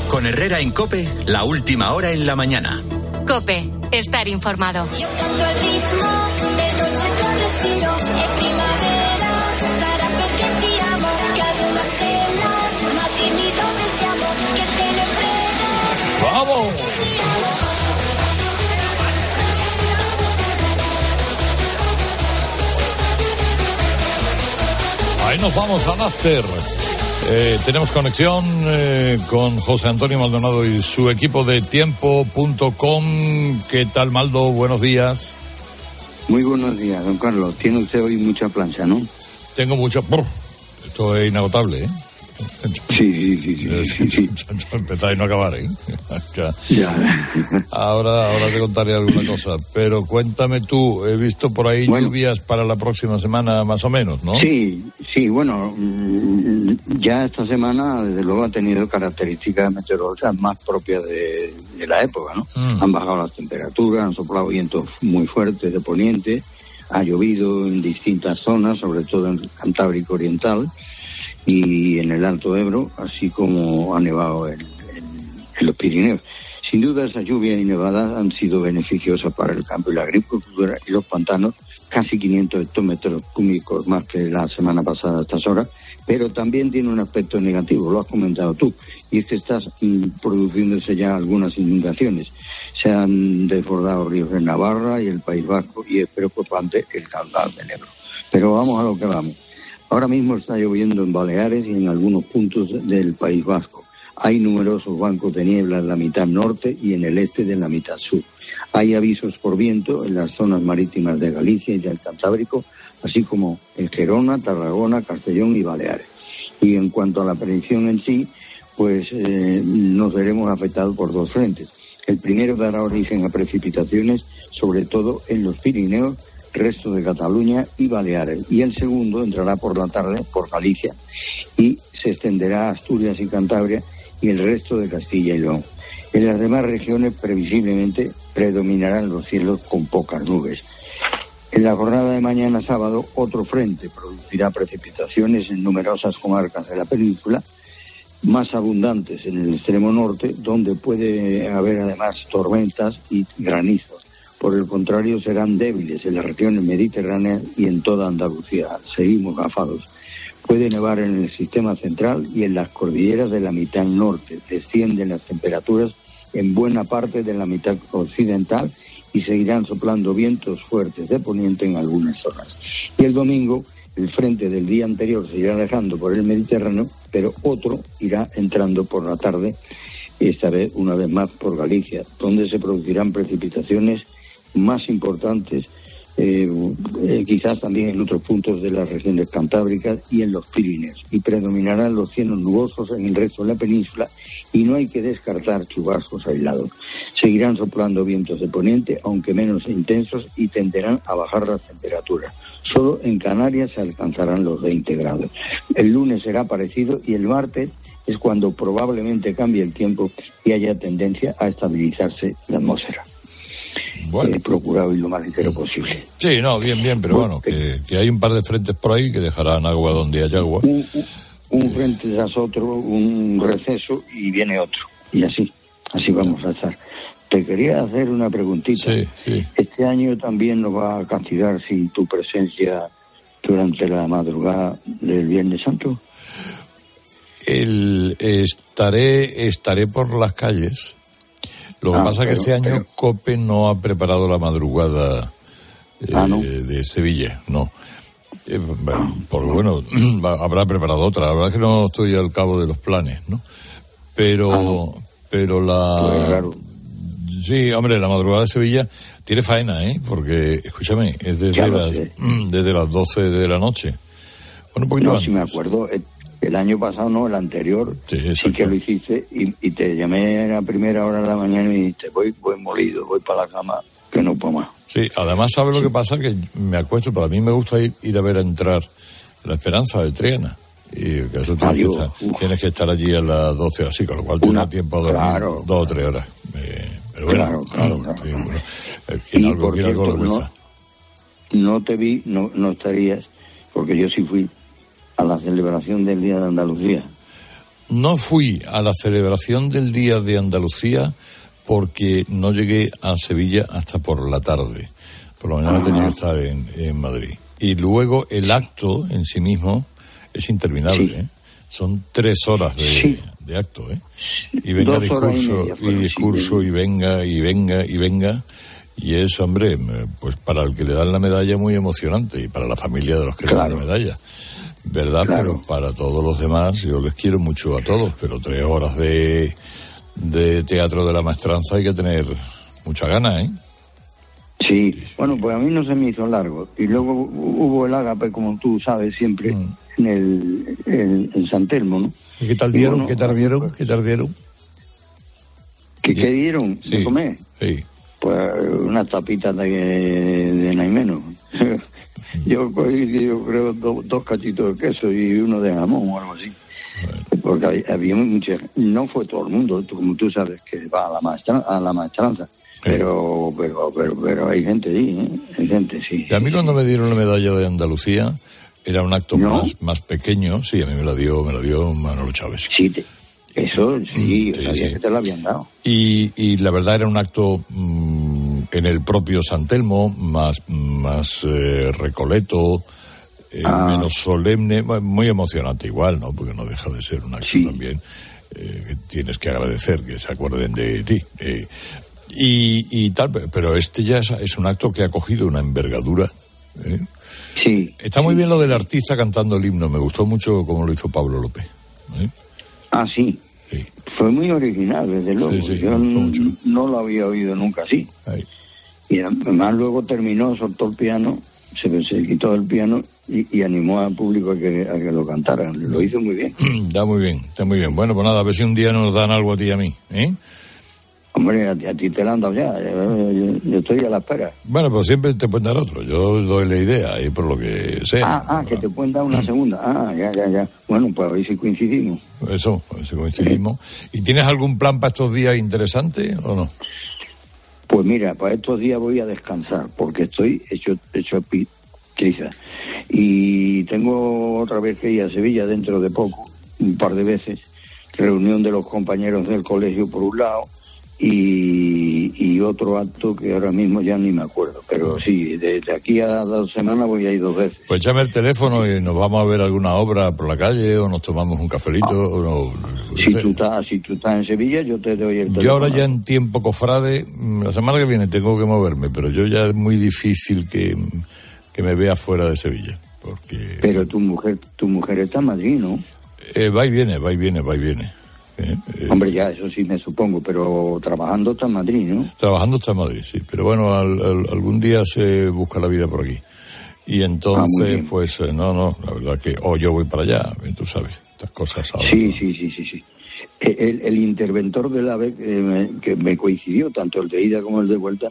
Con Herrera en Cope, la última hora en la mañana. Cope, estar informado. Io canto al ritmo del dolce tuo respiro Ahí nos vamos al after. Eh, tenemos conexión eh, con José Antonio Maldonado y su equipo de tiempo.com. ¿Qué tal, Maldo? Buenos días. Muy buenos días, don Carlos. Tiene usted hoy mucha plancha, ¿no? Tengo mucho. Brr, Esto es inagotable, ¿eh? Sí, sí, sí. sí, sí. <laughs> Empezar y no acabar, ¿eh? <laughs> Ya. Ahora, ahora te contaré alguna cosa. Pero cuéntame tú, he visto por ahí lluvias para la próxima semana, más o menos, ¿no? Sí, sí, bueno, mm, ya esta semana, desde luego, ha tenido características meteorológicas más propias de, de la época, ¿no? Mm. Han bajado las temperaturas, han soplado vientos muy fuertes de poniente, ha llovido en distintas zonas, sobre todo en el Cantábrico Oriental y en el Alto Ebro, así como ha nevado en, los Pirineos. Sin duda, esas lluvias y nevadas han sido beneficiosas para el campo y la agricultura y los pantanos, casi 500 hectómetros cúbicos más que la semana pasada a estas horas, pero también tiene un aspecto negativo, lo has comentado tú, y es que estás mm, produciéndose ya algunas inundaciones. Se han desbordado ríos de Navarra y el País Vasco y es preocupante el caudal del Ebro. Pero vamos a lo que vamos. Ahora mismo está lloviendo en Baleares y en algunos puntos del País Vasco. Hay numerosos bancos de niebla en la mitad norte y en el este de la mitad sur. Hay avisos por viento en las zonas marítimas de Galicia y del Cantábrico, así como en Gerona, Tarragona, Castellón y Baleares. Y en cuanto a la predicción en sí, pues eh, nos veremos afectados por dos frentes. El primero dará origen a precipitaciones, sobre todo en los Pirineos, resto de Cataluña y Baleares. Y el segundo entrará por la tarde por Galicia y se extenderá a Asturias y Cantabria y el resto de Castilla y León. En las demás regiones previsiblemente predominarán los cielos con pocas nubes. En la jornada de mañana sábado, otro frente producirá precipitaciones en numerosas comarcas de la península, más abundantes en el extremo norte, donde puede haber además tormentas y granizos. Por el contrario, serán débiles en las regiones mediterráneas y en toda Andalucía. Seguimos gafados. Puede nevar en el sistema central y en las cordilleras de la mitad norte. Descienden las temperaturas en buena parte de la mitad occidental y seguirán soplando vientos fuertes de poniente en algunas zonas. Y el domingo, el frente del día anterior se irá alejando por el Mediterráneo, pero otro irá entrando por la tarde, esta vez una vez más por Galicia, donde se producirán precipitaciones más importantes, eh, eh, quizás también en otros puntos de las regiones cantábricas y en los Pirineos. Y predominarán los cielos nubosos en el resto de la península y no hay que descartar chubascos aislados. Seguirán soplando vientos de poniente, aunque menos intensos, y tenderán a bajar las temperaturas. Solo en Canarias se alcanzarán los 20 grados. El lunes será parecido y el martes es cuando probablemente cambie el tiempo y haya tendencia a estabilizarse la atmósfera. He procurado ir lo más ligero posible. Sí, no, bien, bien, pero bueno, que, que hay un par de frentes por ahí que dejarán agua donde hay agua. Un, un- un frente tras otro, un receso y viene otro. Y así, así vamos a estar. Te quería hacer una preguntita. Este año también nos va a castigar sin tu presencia durante la madrugada del Viernes Santo. El, estaré, estaré por las calles. Lo que Ah, pasa es que este año pero- COPE no ha preparado la madrugada eh, Ah, ¿no? de Sevilla, no. Eh, bueno, porque bueno, <clears throat> va- habrá preparado otra. La verdad es que no estoy al cabo de los planes, ¿no? Pero, pero la... Sí, hombre, la madrugada de Sevilla tiene faena, ¿eh? Porque, escúchame, es desde las, <clears throat> desde las 12 de la noche. Bueno, un poquito No, antes. si me acuerdo, el, el año pasado, no, el anterior, sí, que lo hiciste y, y te llamé a la primera hora de la mañana y dijiste, voy, voy molido, voy para la cama, que no puedo más. Sí, además, ¿sabe lo que pasa? Que me acuesto, para mí me gusta ir, ir a ver a entrar la esperanza de Triana. Y que eso tienes, que estar, tienes que estar allí a las 12 o así, con lo cual tienes tiempo a dormir claro. dos o tres horas. Eh, pero bueno, Claro, claro, claro. sí, bueno, eh, quien algo, quien cierto, no-. No te vi, no, no estarías, porque yo sí fui a la celebración del Día de Andalucía. No fui a la celebración del Día de Andalucía porque no llegué a Sevilla hasta por la tarde. Por la mañana tenía que estar en, en Madrid. Y luego el acto en sí mismo es interminable. ¿eh? Son tres horas de, de acto. ¿eh? Y venga y discurso, media y, sí, discurso, y venga, y venga, y venga. Y es, hombre, pues para el que le dan la medalla muy emocionante y para la familia de los que le dan la medalla. ¿Verdad? Pero para todos los demás, yo les quiero mucho a todos, pero tres horas de, de teatro de la maestranza hay que tener mucha gana, ¿eh? Sí, bueno, pues a mí no se me hizo largo. Y luego hu- hubo el ágape, como tú sabes, siempre Mm. en el en, en San Telmo, ¿no? ¿Y ¿Qué tal Y dieron? bueno, ¿Qué tal dieron? ¿Qué tal dieron? ¿Qué, qué dieron de Sí. comer? Sí. Pues unas tapitas de, de naimeno. <laughs> yo, yo creo do- dos cachitos de queso y uno de jamón o algo así. Porque había, había mucha, no fue todo el mundo, tú- como tú sabes, que va a la maestra, a la maestranza. Pero, pero, pero, pero hay gente sí, ¿eh? hay gente sí. Y a mí cuando me dieron la medalla de Andalucía era un acto ¿No? más, más pequeño, sí, a mí me la dio, me la dio Manolo Chávez. Sí, te- eso sí, Sí, sabía sí. que te lo habían dado. Y, y la verdad era un acto mm, en el propio San Telmo, más, más eh, recoleto, eh, Ah. menos solemne, muy emocionante igual, ¿no? Porque no deja de ser un acto también eh, que tienes que agradecer que se acuerden de ti. eh, y, y tal, pe- pero este ya es, es un acto que ha cogido una envergadura. Sí. Está muy bien lo del artista cantando el himno, me gustó mucho como lo hizo Pablo López. Ah, sí. Fue muy original, desde luego. Sí, sí, Yo mucho. no lo había oído nunca así. Y además luego terminó, soltó el piano, se, se quitó el piano y, y animó al público a que, a que lo cantaran. Lo hizo muy bien. Está muy bien, está muy bien. Bueno, pues nada, a ver si un día nos dan algo a ti y a mí. ¿eh? Hombre, a, ti- a ti te lo han dado ya. Yo, yo- yo estoy a la espera. Bueno, pues siempre te pueden dar otro. Yo doy la idea y por lo que sea. Ah, ah, que te pueden dar una segunda. <clears throat> Ah, ya, ya, ya. Bueno, pues a ver si coincidimos. Eso, a ver si coincidimos. ¿Y tienes algún plan para estos días interesante o no? Pues mira, para estos días voy a descansar porque estoy hecho hecho pi- triza. Y tengo otra vez que ir a Sevilla dentro de poco, un par de veces. Reunión de los compañeros del colegio por un lado y, y otro acto que ahora mismo ya ni me acuerdo. Pero sí, desde aquí a dos semanas voy a ir dos veces. Pues llame el teléfono y nos vamos a ver alguna obra por la calle o nos tomamos un cafelito. o no, Si tú, estás, si tú estás en Sevilla, yo te doy el teléfono. Yo ahora ya en tiempo cofrade, mm, la semana que viene tengo que moverme, pero yo ya es muy difícil que, que me vea fuera de Sevilla. Porque Pero tu mujer, tu mujer está en Madrid, ¿no? eh, va y viene, va y viene, va y viene. Eh, eh, Hombre, ya, eso sí me supongo, pero trabajando está en Madrid, ¿no? Trabajando está en Madrid, sí, pero bueno, al- al- algún día se busca la vida por aquí. Y entonces, bien. pues eh, no, no, la verdad que, o yo voy para allá, eh, tú sabes, estas cosas ahora. Sí, sí, sí, sí, sí. Eh, El, el interventor del AVE que me, que me coincidió, tanto el de ida como el de vuelta,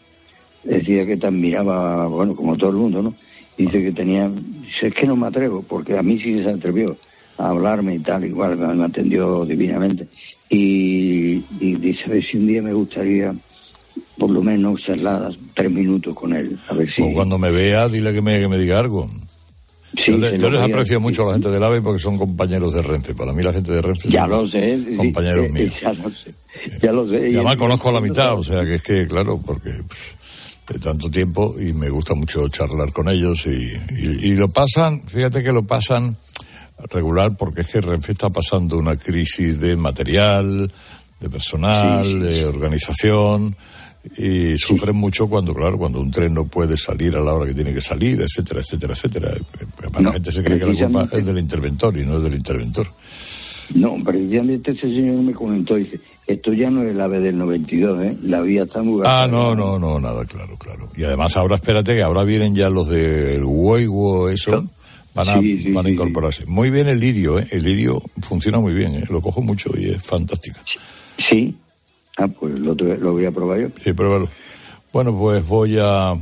decía que te admiraba, bueno, como todo el mundo, ¿no? Dice que tenía, dice, es que no me atrevo, porque a mí sí se atrevió a hablarme y tal, igual me atendió divinamente. Y, y dice, a ver si un día me gustaría, por lo menos, charlar tres minutos con él, a ver si... O cuando me vea, dile que me, que me diga algo. Sí, yo le- les aprecio mucho a la gente del AVE porque son compañeros de Renfe. Para mí la gente de Renfe Ya son lo sé, sí, compañeros eh, míos. <laughs> Ya lo sé, ya lo sé. Y además conozco a la mitad, o sea que es que, claro, porque de tanto tiempo y me gusta mucho charlar con ellos y, y- y lo pasan, fíjate que lo pasan regular porque es que Renfe está pasando una crisis de material, de personal, de organización y sufren mucho cuando, claro, cuando un tren no puede salir a la hora que tiene que salir, etcétera, etcétera, etcétera. La gente se cree que la culpa es del interventor y no es del interventor. No, precisamente ese señor me comentó, dice, esto ya no es el ave del 92, ¿eh? La vía está muy Ah, no, no, no, nada, claro, claro. Y además ahora espérate que ahora vienen ya los del Huevo, eso, van a, Sí, sí, van a sí, incorporarse. Muy bien el lirio, ¿eh? El lirio funciona muy bien, ¿eh? Lo cojo mucho y es fantástica. Sí. Ah, pues lo, tuve- lo voy a probar yo. Sí, pruébalo. Bueno, pues voy a,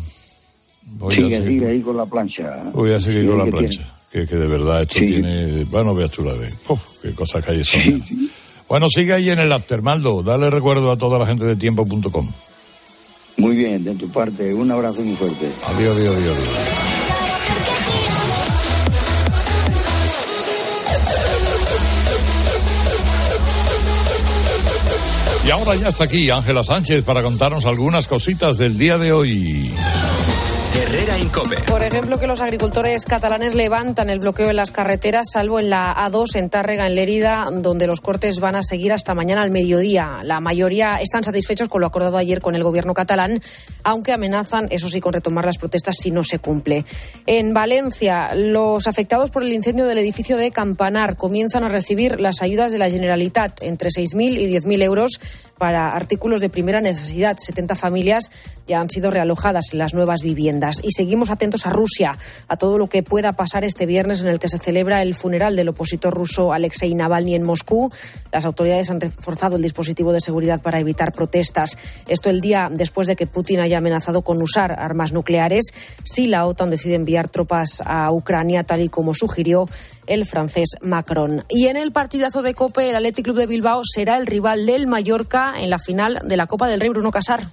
Voy a seguir. sigue ahí con la plancha. Voy a seguir con la que plancha. Que, que de verdad esto tiene. Bueno, veas tú la de. Uf, qué cosas que hay son. Bueno, sigue ahí en el after, Maldo. Dale recuerdo a toda la gente de tiempo.com. Muy bien, de tu parte, un abrazo muy fuerte. Adiós, adiós, adiós. adiós. Y ahora ya está aquí Ángela Sánchez para contarnos algunas cositas del día de hoy. Herrera. Por ejemplo, que los agricultores catalanes levantan el bloqueo en las carreteras, salvo en la A2 en Tárrega, en Lérida, donde los cortes van a seguir hasta mañana al mediodía. La mayoría están satisfechos con lo acordado ayer con el gobierno catalán, aunque amenazan, eso sí, con retomar las protestas si no se cumple. En Valencia, los afectados por el incendio del edificio de Campanar comienzan a recibir las ayudas de la Generalitat, entre 6.000 y 10.000 euros para artículos de primera necesidad. 70 familias ya han sido realojadas en las nuevas viviendas. Y seguimos atentos a Rusia, a todo lo que pueda pasar este viernes en el que se celebra el funeral del opositor ruso Alexei Navalny en Moscú. Las autoridades han reforzado el dispositivo de seguridad para evitar protestas. Esto el día después de que Putin haya amenazado con usar armas nucleares si la OTAN decide enviar tropas a Ucrania, tal y como sugirió el francés Macron. Y en el partidazo de Cope, el Athletic Club de Bilbao será el rival del Mallorca en la final de la Copa del Rey Bruno Casar.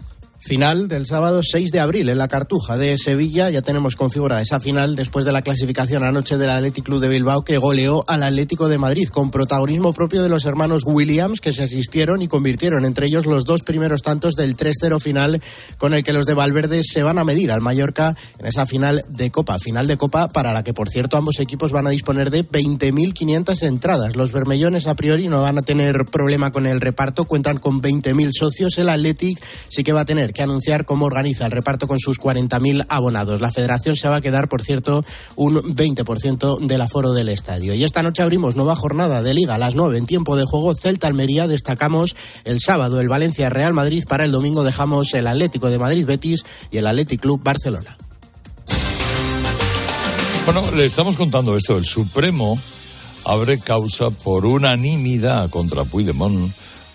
Final del sábado 6 de abril en la Cartuja de Sevilla. Ya tenemos configurada esa final después de la clasificación anoche del Athletic Club de Bilbao que goleó al Atlético de Madrid con protagonismo propio de los hermanos Williams que se asistieron y convirtieron entre ellos los dos primeros tantos del 3-0 final con el que los de Valverde se van a medir al Mallorca en esa final de Copa. Final de Copa para la que por cierto ambos equipos van a disponer de 20.500 entradas. Los bermellones a priori no van a tener problema con el reparto, cuentan con 20.000 socios. El Athletic sí que va a tener que anunciar cómo organiza el reparto con sus 40.000 abonados. La federación se va a quedar, por cierto, un 20% del aforo del estadio. Y esta noche abrimos nueva jornada de Liga a las 9 en tiempo de juego Celta Almería. Destacamos el sábado el Valencia Real Madrid. Para el domingo dejamos el Atlético de Madrid Betis y el Athletic Club Barcelona. Bueno, le estamos contando esto. El Supremo abre causa por unanimidad contra Puigdemont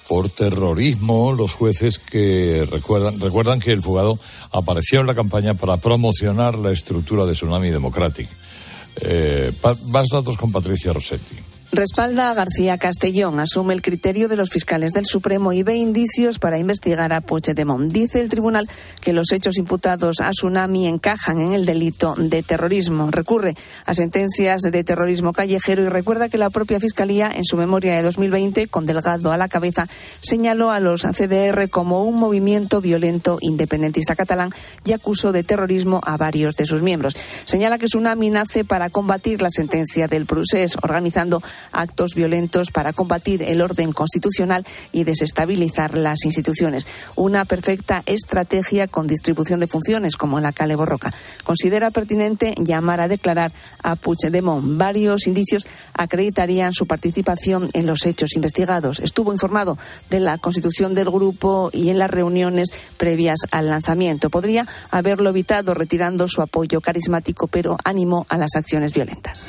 por terrorismo. Los jueces que recuerdan, recuerdan que el fugado apareció en la campaña para promocionar la estructura de Tsunami Democratic. Eh, más datos con Patricia Rossetti. Respalda a García Castellón, asume el criterio de los fiscales del Supremo y ve indicios para investigar a Puigdemont. Dice el tribunal que los hechos imputados a Tsunami encajan en el delito de terrorismo. Recurre a sentencias de terrorismo callejero y recuerda que la propia Fiscalía, en su memoria de 2020, con Delgado a la cabeza, señaló a los CDR como un movimiento violento independentista catalán y acusó de terrorismo a varios de sus miembros. Señala que Tsunami nace para combatir la sentencia del procés, organizando actos violentos para combatir el orden constitucional y desestabilizar las instituciones. Una perfecta estrategia con distribución de funciones, como en la Cale Borroca. Considera pertinente llamar a declarar a Puigdemont. Varios indicios acreditarían su participación en los hechos investigados. Estuvo informado de la constitución del grupo y en las reuniones previas al lanzamiento. Podría haberlo evitado retirando su apoyo carismático, pero animó a las acciones violentas.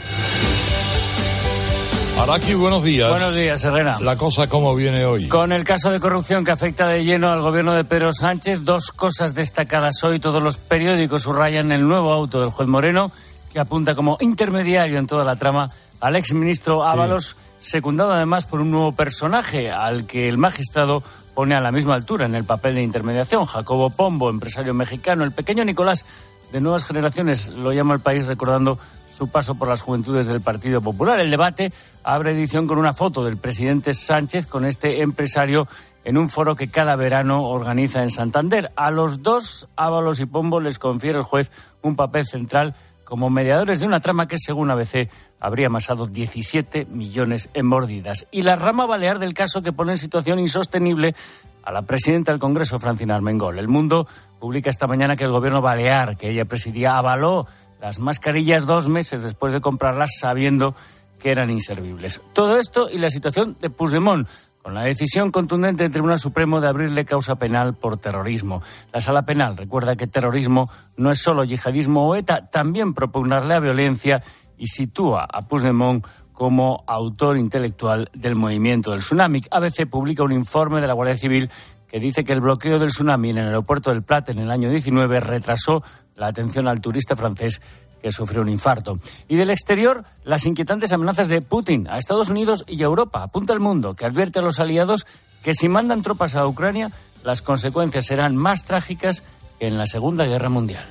Araki, buenos días. Buenos días, Herrera. La cosa cómo viene hoy. Con el caso de corrupción que afecta de lleno al gobierno de Pedro Sánchez, dos cosas destacadas hoy. Todos los periódicos subrayan el nuevo auto del juez Moreno, que apunta como intermediario en toda la trama al exministro Ábalos, secundado además por un nuevo personaje al que el magistrado pone a la misma altura en el papel de intermediación. Jacobo Pombo, empresario mexicano. El pequeño Nicolás, de nuevas generaciones, lo llama el país recordando su paso por las juventudes del Partido Popular. El debate abre edición con una foto del presidente Sánchez con este empresario en un foro que cada verano organiza en Santander. A los dos, Ábalos y Pombo, les confiere el juez un papel central como mediadores de una trama que, según ABC, habría amasado 17 millones en mordidas. Y la rama balear del caso que pone en situación insostenible a la presidenta del Congreso, Francina Armengol. El Mundo publica esta mañana que el gobierno balear, que ella presidía, avaló las mascarillas dos meses después de comprarlas sabiendo que eran inservibles. Todo esto y la situación de Puigdemont, con la decisión contundente del Tribunal Supremo de abrirle causa penal por terrorismo. La Sala Penal recuerda que terrorismo no es solo yihadismo o ETA, también propugnar la violencia y sitúa a Puigdemont como autor intelectual del movimiento del tsunami. ABC publica un informe de la Guardia Civil que dice que el bloqueo del tsunami en el aeropuerto del Prat en el año 19 retrasó la atención al turista francés que sufrió un infarto. Y del exterior, las inquietantes amenazas de Putin a Estados Unidos y a Europa. Apunta el mundo, que advierte a los aliados que si mandan tropas a Ucrania, las consecuencias serán más trágicas que en la Segunda Guerra Mundial.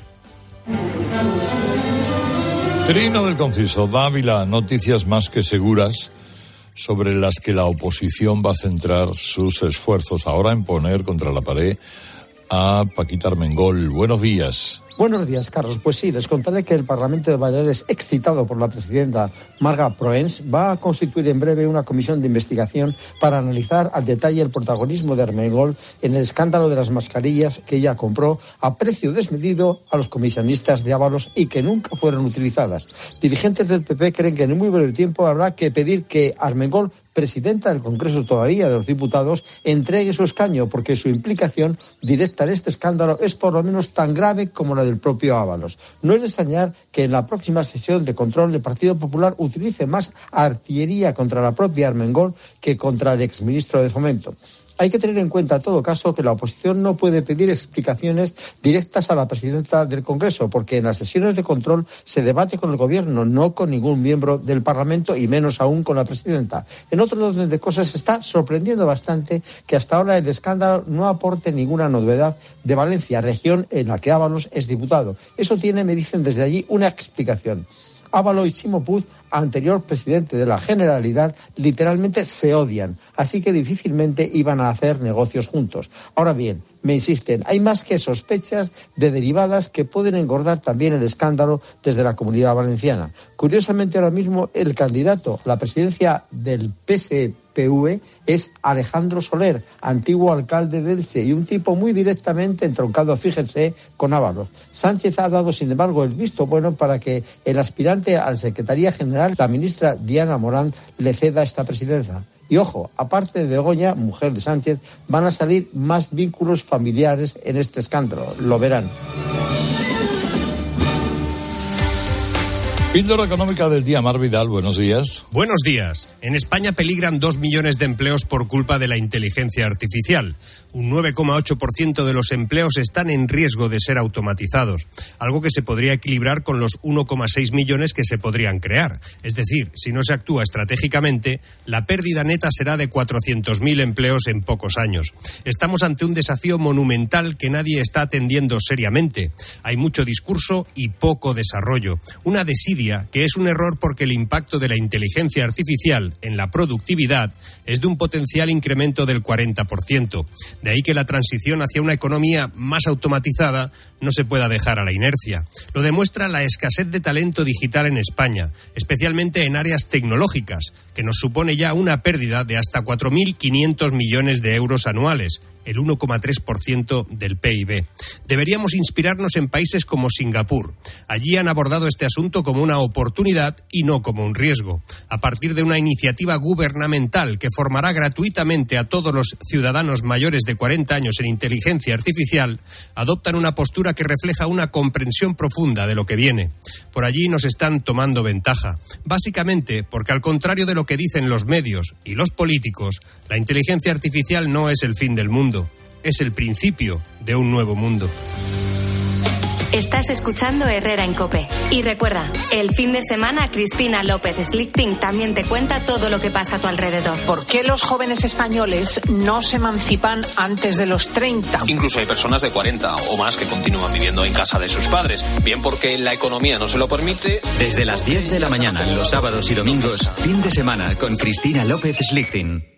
Trino del Conciso, Dávila, noticias más que seguras sobre las que la oposición va a centrar sus esfuerzos ahora en poner contra la pared a Paquita Armengol. Buenos días. Buenos días, Carlos. Pues sí, les contaré que el Parlamento de Baleares, excitado por la presidenta Marga Proens, va a constituir en breve una comisión de investigación para analizar al detalle el protagonismo de Armengol en el escándalo de las mascarillas que ella compró a precio desmedido a los comisionistas de Ábalos y que nunca fueron utilizadas. Dirigentes del PP creen que en muy breve tiempo habrá que pedir que Armengol presidenta del Congreso todavía de los Diputados, entregue su escaño, porque su implicación directa en este escándalo es por lo menos tan grave como la del propio Ábalos. No es de extrañar que en la próxima sesión de control el Partido Popular utilice más artillería contra la propia Armengol que contra el exministro de Fomento. Hay que tener en cuenta, en todo caso, que la oposición no puede pedir explicaciones directas a la presidenta del Congreso, porque en las sesiones de control se debate con el Gobierno, no con ningún miembro del Parlamento y menos aún con la presidenta. En otro orden de cosas, está sorprendiendo bastante que hasta ahora el escándalo no aporte ninguna novedad de Valencia, región en la que Ábalos es diputado. Eso tiene, me dicen desde allí, una explicación. Ávalo y Simo Puig, anterior presidente de la Generalidad, literalmente se odian, así que difícilmente iban a hacer negocios juntos. Ahora bien, me insisten, hay más que sospechas de derivadas que pueden engordar también el escándalo desde la comunidad valenciana. Curiosamente, ahora mismo el candidato a la presidencia del PSPV es Alejandro Soler, antiguo alcalde de Elche y un tipo muy directamente entroncado, fíjense, con Ábalos. Sánchez ha dado, sin embargo, el visto bueno para que el aspirante a Secretaría General, la ministra Diana Morán, le ceda esta presidencia. Y ojo, aparte de Begoña, mujer de Sánchez, van a salir más vínculos familiares en este escándalo. Lo verán. Píldora económica del día, Mar Vidal, buenos días. Buenos días. En España peligran dos millones de empleos por culpa de la inteligencia artificial. Un 9,8% de los empleos están en riesgo de ser automatizados, algo que se podría equilibrar con los 1,6 millones que se podrían crear. Es decir, si no se actúa estratégicamente, la pérdida neta será de 400.000 empleos en pocos años. Estamos ante un desafío monumental que nadie está atendiendo seriamente. Hay mucho discurso y poco desarrollo. Una desidia que es un error porque el impacto de la inteligencia artificial en la productividad es de un potencial incremento del 40%. De ahí que la transición hacia una economía más automatizada no se pueda dejar a la inercia. Lo demuestra la escasez de talento digital en España, especialmente en áreas tecnológicas, que nos supone ya una pérdida de hasta 4.500 millones de euros anuales el 1,3% del PIB. Deberíamos inspirarnos en países como Singapur. Allí han abordado este asunto como una oportunidad y no como un riesgo, a partir de una iniciativa gubernamental que formará gratuitamente a todos los ciudadanos mayores de 40 años en inteligencia artificial, adoptan una postura que refleja una comprensión profunda de lo que viene. Por allí nos están tomando ventaja, básicamente porque al contrario de lo que dicen los medios y los políticos, la inteligencia artificial no es el fin del mundo es el principio de un nuevo mundo. Estás escuchando Herrera en Cope. Y recuerda, el fin de semana Cristina López Slichting también te cuenta todo lo que pasa a tu alrededor. ¿Por qué los jóvenes españoles no se emancipan antes de los 30? Incluso hay personas de 40 o más que continúan viviendo en casa de sus padres, bien porque la economía no se lo permite. Desde las 10 de la mañana, los sábados y domingos, fin de semana con Cristina López Slichting.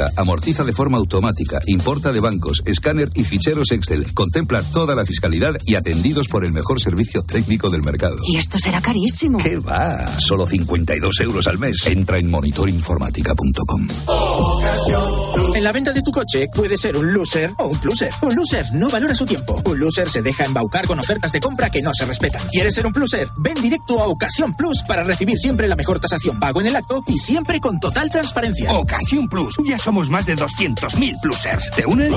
amortiza de forma automática, importa de bancos, escáner y ficheros Excel. Contempla toda la fiscalidad y atendidos por el mejor servicio técnico del mercado. Y esto será carísimo. ¿Qué va? Solo 52 euros al mes. Entra en monitorinformática.com. En la venta de tu coche puede ser un loser o un pluser. Un loser no valora su tiempo. Un loser se deja embaucar con ofertas de compra que no se respetan. ¿Quieres ser un pluser? Ven directo a Ocasión Plus para recibir siempre la mejor tasación pago en el acto y siempre con total transparencia. Ocasión Plus. Ya somos más de 200.000 plusers. ¿Te unes?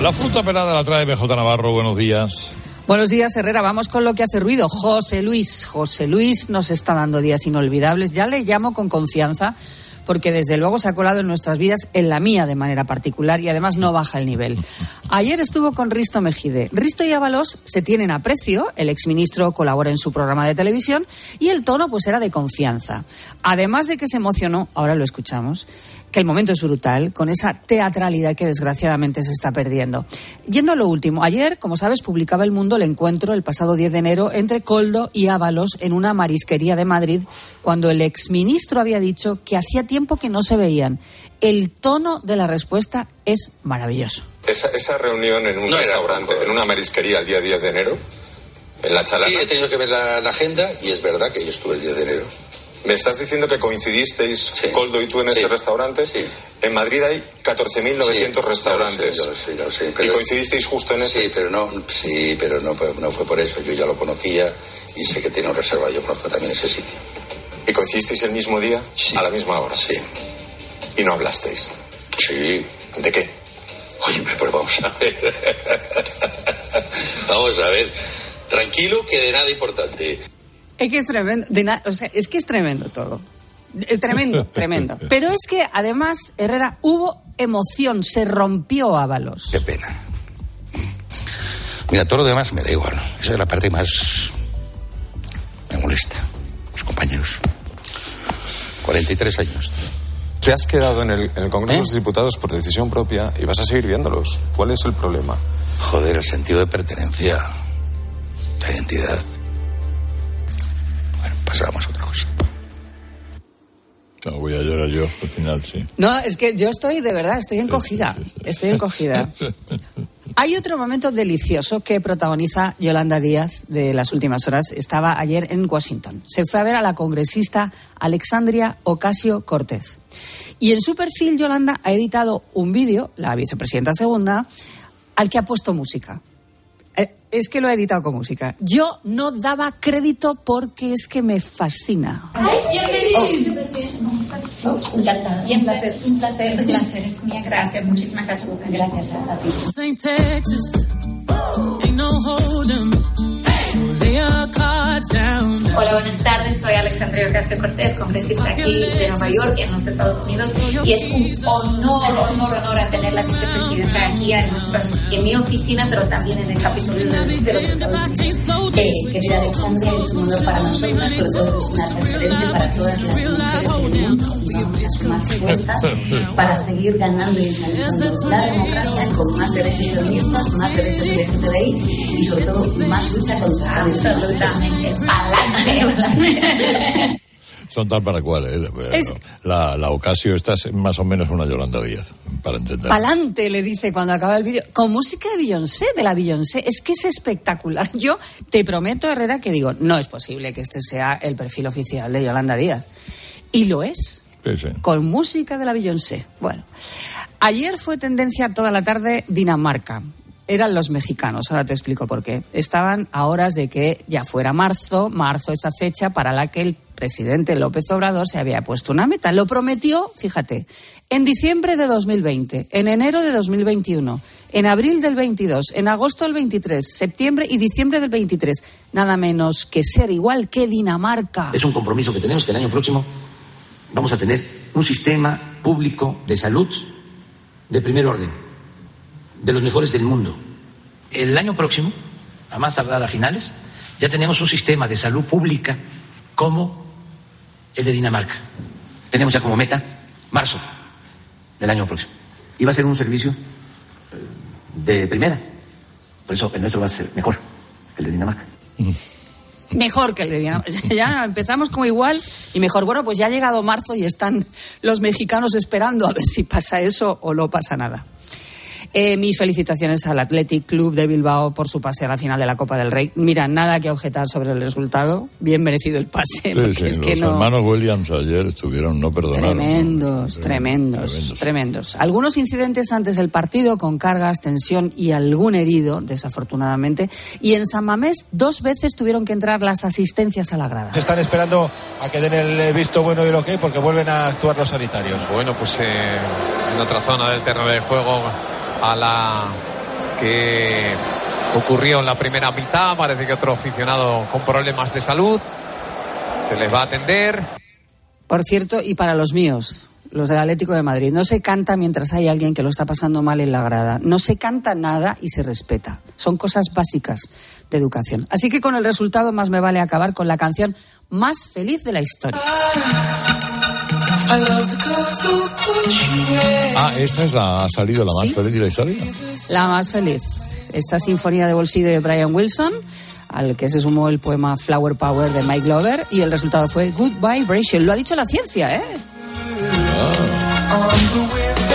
La fruta pelada la trae BJ Navarro. Buenos días. Buenos días, Herrera. Vamos con lo que hace ruido. José Luis. José Luis nos está dando días inolvidables. Ya le llamo con confianza porque desde luego se ha colado en nuestras vidas, en la mía de manera particular, y además no baja el nivel. Ayer estuvo con Risto Mejide. Risto y Ábalos se tienen aprecio, el exministro colabora en su programa de televisión, y el tono pues era de confianza. Además de que se emocionó, ahora lo escuchamos, que el momento es brutal, con esa teatralidad que desgraciadamente se está perdiendo. Yendo a lo último, ayer, como sabes, publicaba El Mundo el encuentro el pasado 10 de enero entre Coldo y Ábalos en una marisquería de Madrid, cuando el exministro había dicho que hacía tiempo que no se veían. El tono de la respuesta es maravilloso. Esa, esa reunión en un restaurante, en una marisquería el día 10 de enero, en la chalana. Sí, he tenido que ver la, la agenda y es verdad que yo estuve el 10 de enero. ¿Me estás diciendo que coincidisteis, Coldo y tú, en ese restaurante? En Madrid hay 14.900 restaurantes. Ya lo sé, ya lo sé, ¿Y pero- coincidisteis justo en ese? Sí, pero no, sí, pero no, fue- no fue por eso. Yo ya lo conocía y sé que tiene un reserva. Yo conozco también ese sitio. ¿Y coincidisteis el mismo día? A la misma hora. Sí. ¿Y no hablasteis? Sí. ¿De qué? Oye, pues vamos a ver. <laughs> vamos a ver. Tranquilo, que de nada importante. Es que es tremendo, de na- o sea, es que es tremendo todo. Es tremendo, <laughs> tremendo. Pero es que además, Herrera, hubo emoción, se rompió Ábalos. Qué pena. Mira, todo lo demás me da igual. Esa es la parte más. me molesta. Los compañeros. 43 años. Te has quedado en el, en el Congreso de los Diputados por decisión propia y vas a seguir viéndolos. ¿Cuál es el problema? Joder, el sentido de pertenencia. La identidad. A otra cosa. No, voy a llorar yo al final, sí. No, es que yo estoy, de verdad, estoy encogida. Estoy encogida. <laughs> Hay otro momento delicioso que protagoniza Yolanda Díaz de las últimas horas. Estaba ayer en Washington. Se fue a ver a la congresista Alexandria Ocasio Cortez. Y en su perfil, Yolanda ha editado un vídeo, la vicepresidenta segunda, al que ha puesto música. Eh, Es que lo ha editado con música. Yo no daba crédito porque es que me fascina. Encantada. Un placer, un placer, un placer. Es mía, gracias. Muchísimas gracias. Gracias a, ti. St. Texas, ain't no hold. So lay your cards down. Buenas tardes. Soy Alexandria Ocasio Cortés, congresista aquí de Nueva York, en los Estados Unidos. Y es un honor, honor, honor a tener la vicepresidenta aquí en, nuestra- en mi oficina, pero también en el Capitolio de, de los Estados Unidos. Eh, querida Alexandria, es un honor para nosotras, sobre todo es una referente para todas las mujeres del mundo. Y vamos a sumar fuerzas para seguir ganando y ensalzando la democracia con más derechos feministas, más derechos LGTBI y sobre todo más lucha contra la Absolutamente. Adelante. Son tal para cual, ¿eh? Es- La, la Ocasio esta es más o menos una Yolanda Díaz, para entender. Palante, le dice cuando acaba el vídeo, con música de Beyoncé, de la Beyoncé. Es que es espectacular. <laughs> Yo te prometo, Herrera, que digo, no es posible que este sea el perfil oficial de Yolanda Díaz. Y lo es, Sí, sí. con música de la Beyoncé. Bueno, ayer fue tendencia toda la tarde Dinamarca. Eran los mexicanos, ahora te explico por qué. Estaban a horas de que ya fuera marzo, marzo esa fecha para la que el presidente López Obrador se había puesto una meta. Lo prometió, fíjate, en diciembre de 2020, en enero de 2021, en abril del 22, en agosto del 23, septiembre y diciembre del 23. Nada menos que ser igual que Dinamarca. Es un compromiso que tenemos que el año próximo vamos a tener un sistema público de salud de primer orden, de los mejores del mundo. El año próximo, a más tardar a finales, ya tenemos un sistema de salud pública como el de Dinamarca. Tenemos ya como meta marzo del año próximo. Y va a ser un servicio eh, de primera. Por eso el nuestro va a ser mejor el de Dinamarca. Mejor que el Dinamarca. <laughs> Ya empezamos como igual y mejor. Bueno, pues ya ha llegado marzo y están los mexicanos esperando a ver si pasa eso o no pasa nada. Eh, mis felicitaciones al Athletic Club de Bilbao por su pase a la final de la Copa del Rey. Mira, nada que objetar sobre el resultado. Bien merecido el pase. Sí, porque sí, es los que no... hermanos Williams ayer estuvieron, no perdonaron. Tremendos, tremendos, tremendos. Algunos incidentes antes del partido con cargas, tensión y algún herido, desafortunadamente. Y en San Mamés dos veces tuvieron que entrar las asistencias a la grada. Se están esperando a que den el visto bueno y el ok porque vuelven a actuar los sanitarios. Bueno, pues eh, en otra zona del terreno de juego a la que ocurrió en la primera mitad, parece que otro aficionado con problemas de salud se les va a atender. Por cierto, y para los míos, los del Atlético de Madrid, no se canta mientras hay alguien que lo está pasando mal en la grada. No se canta nada y se respeta. Son cosas básicas de educación. Así que con el resultado más me vale acabar con la canción más feliz de la historia. Ah, esta es la, ha salido la más Sí. feliz de la historia. La más feliz. Esta sinfonía de bolsillo de Brian Wilson, al que se sumó el poema Flower Power de Mike Glover, y el resultado fue Good Vibration. Lo ha dicho la ciencia, ¿eh?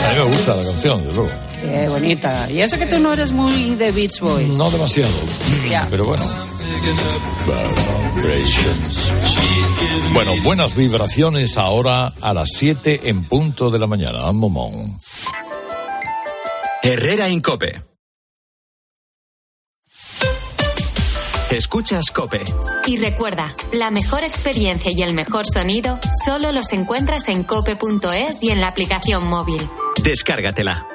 A mí me gusta la canción, de luego. Sí, bonita. Y eso que tú no eres muy de Beach Boys. No demasiado. Ya. Pero bueno. Vibrations. Bueno, buenas vibraciones ahora a las 7 en punto de la mañana. Momón. Herrera Incope. Escuchas Cope. Y recuerda, la mejor experiencia y el mejor sonido solo los encuentras en cope.es y en la aplicación móvil. Descárgatela.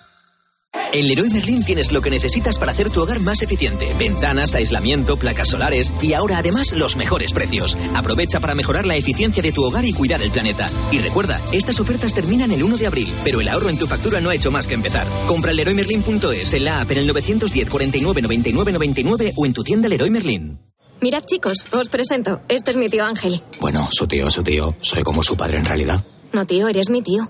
En Leroy Merlin tienes lo que necesitas para hacer tu hogar más eficiente. Ventanas, aislamiento, placas solares y ahora además los mejores precios. Aprovecha para mejorar la eficiencia de tu hogar y cuidar el planeta. Y recuerda, estas ofertas terminan el 1 de abril, pero el ahorro en tu factura no ha hecho más que empezar. Compra en leroymerlin.es, en la app en el 910 49 99 99 o en tu tienda Leroy Merlin. Mirad chicos, os presento. Este es mi tío Ángel. Bueno, su tío, su tío. Soy como su padre en realidad. No tío, eres mi tío.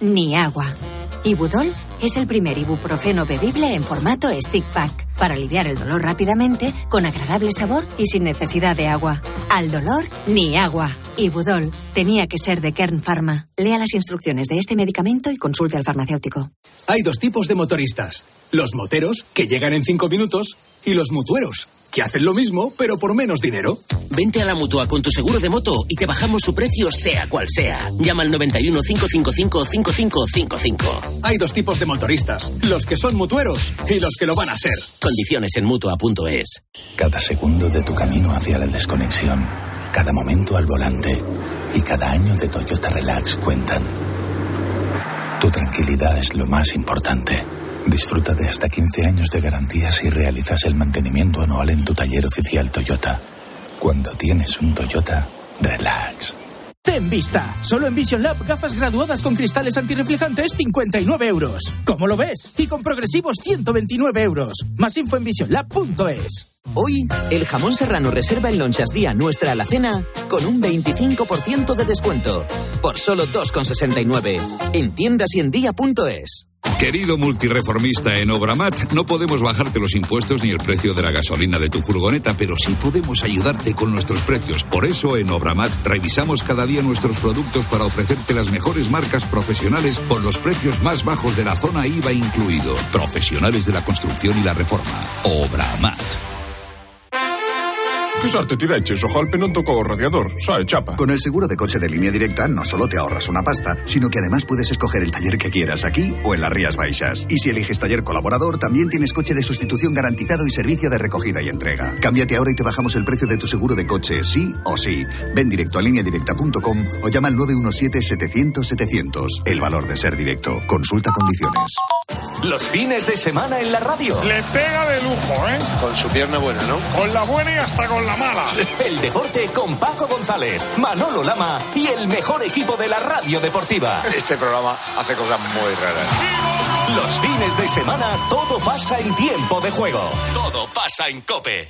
ni agua. Ibudol es el primer ibuprofeno bebible en formato stick pack para aliviar el dolor rápidamente, con agradable sabor y sin necesidad de agua. Al dolor, ni agua. Ibudol tenía que ser de Kern Pharma. Lea las instrucciones de este medicamento y consulte al farmacéutico. Hay dos tipos de motoristas. Los moteros, que llegan en cinco minutos, y los mutueros, que hacen lo mismo, pero por menos dinero. Vente a la mutua con tu seguro de moto y te bajamos su precio, sea cual sea. Llama al 91 555 5555. Hay dos tipos de motoristas. Los que son mutueros y los que lo van a ser. Condiciones en mutua.es. Cada segundo de tu camino hacia la desconexión, cada momento al volante y cada año de Toyota Relax cuentan. Tu tranquilidad es lo más importante. Disfruta de hasta 15 años de garantía si realizas el mantenimiento anual en tu taller oficial Toyota. Cuando tienes un Toyota, relax. Ten vista. Solo en Vision Lab gafas graduadas con cristales antirreflejantes 59 euros. ¿Cómo lo ves? Y con progresivos 129 euros. Más info en visionlab.es. Hoy, el jamón serrano reserva en Lonchas Día nuestra alacena con un 25% de descuento. Por solo 2,69. En tiendas y en día.es. Querido multireformista en Obramat, no podemos bajarte los impuestos ni el precio de la gasolina de tu furgoneta, pero sí podemos ayudarte con nuestros precios. Por eso en Obramat revisamos cada día nuestros productos para ofrecerte las mejores marcas profesionales con los precios más bajos de la zona IVA incluido. Profesionales de la construcción y la reforma. Obramat. Che sorte ti vecchie, ojo al non tocó radiador, sai, chapa. Con el seguro de coche de línea directa no solo te ahorras una pasta, sino que además puedes escoger el taller que quieras aquí o en las Rías Baixas. Y si eliges taller colaborador, también tienes coche de sustitución garantizado y servicio de recogida y entrega. Cámbiate ahora y te bajamos el precio de tu seguro de coche, sí o sí. Ven directo a lineadirecta.com o llama al 917-700-700. El valor de ser directo. Consulta condiciones. Los fines de semana en la radio. Le pega de lujo, ¿eh? Con su pierna buena, ¿no? Con la buena y hasta con la mala. El deporte con Paco González, Manolo Lama y el mejor equipo de la radio deportiva. Este programa hace cosas muy raras. Los fines de semana todo pasa en tiempo de juego. Todo pasa en cope.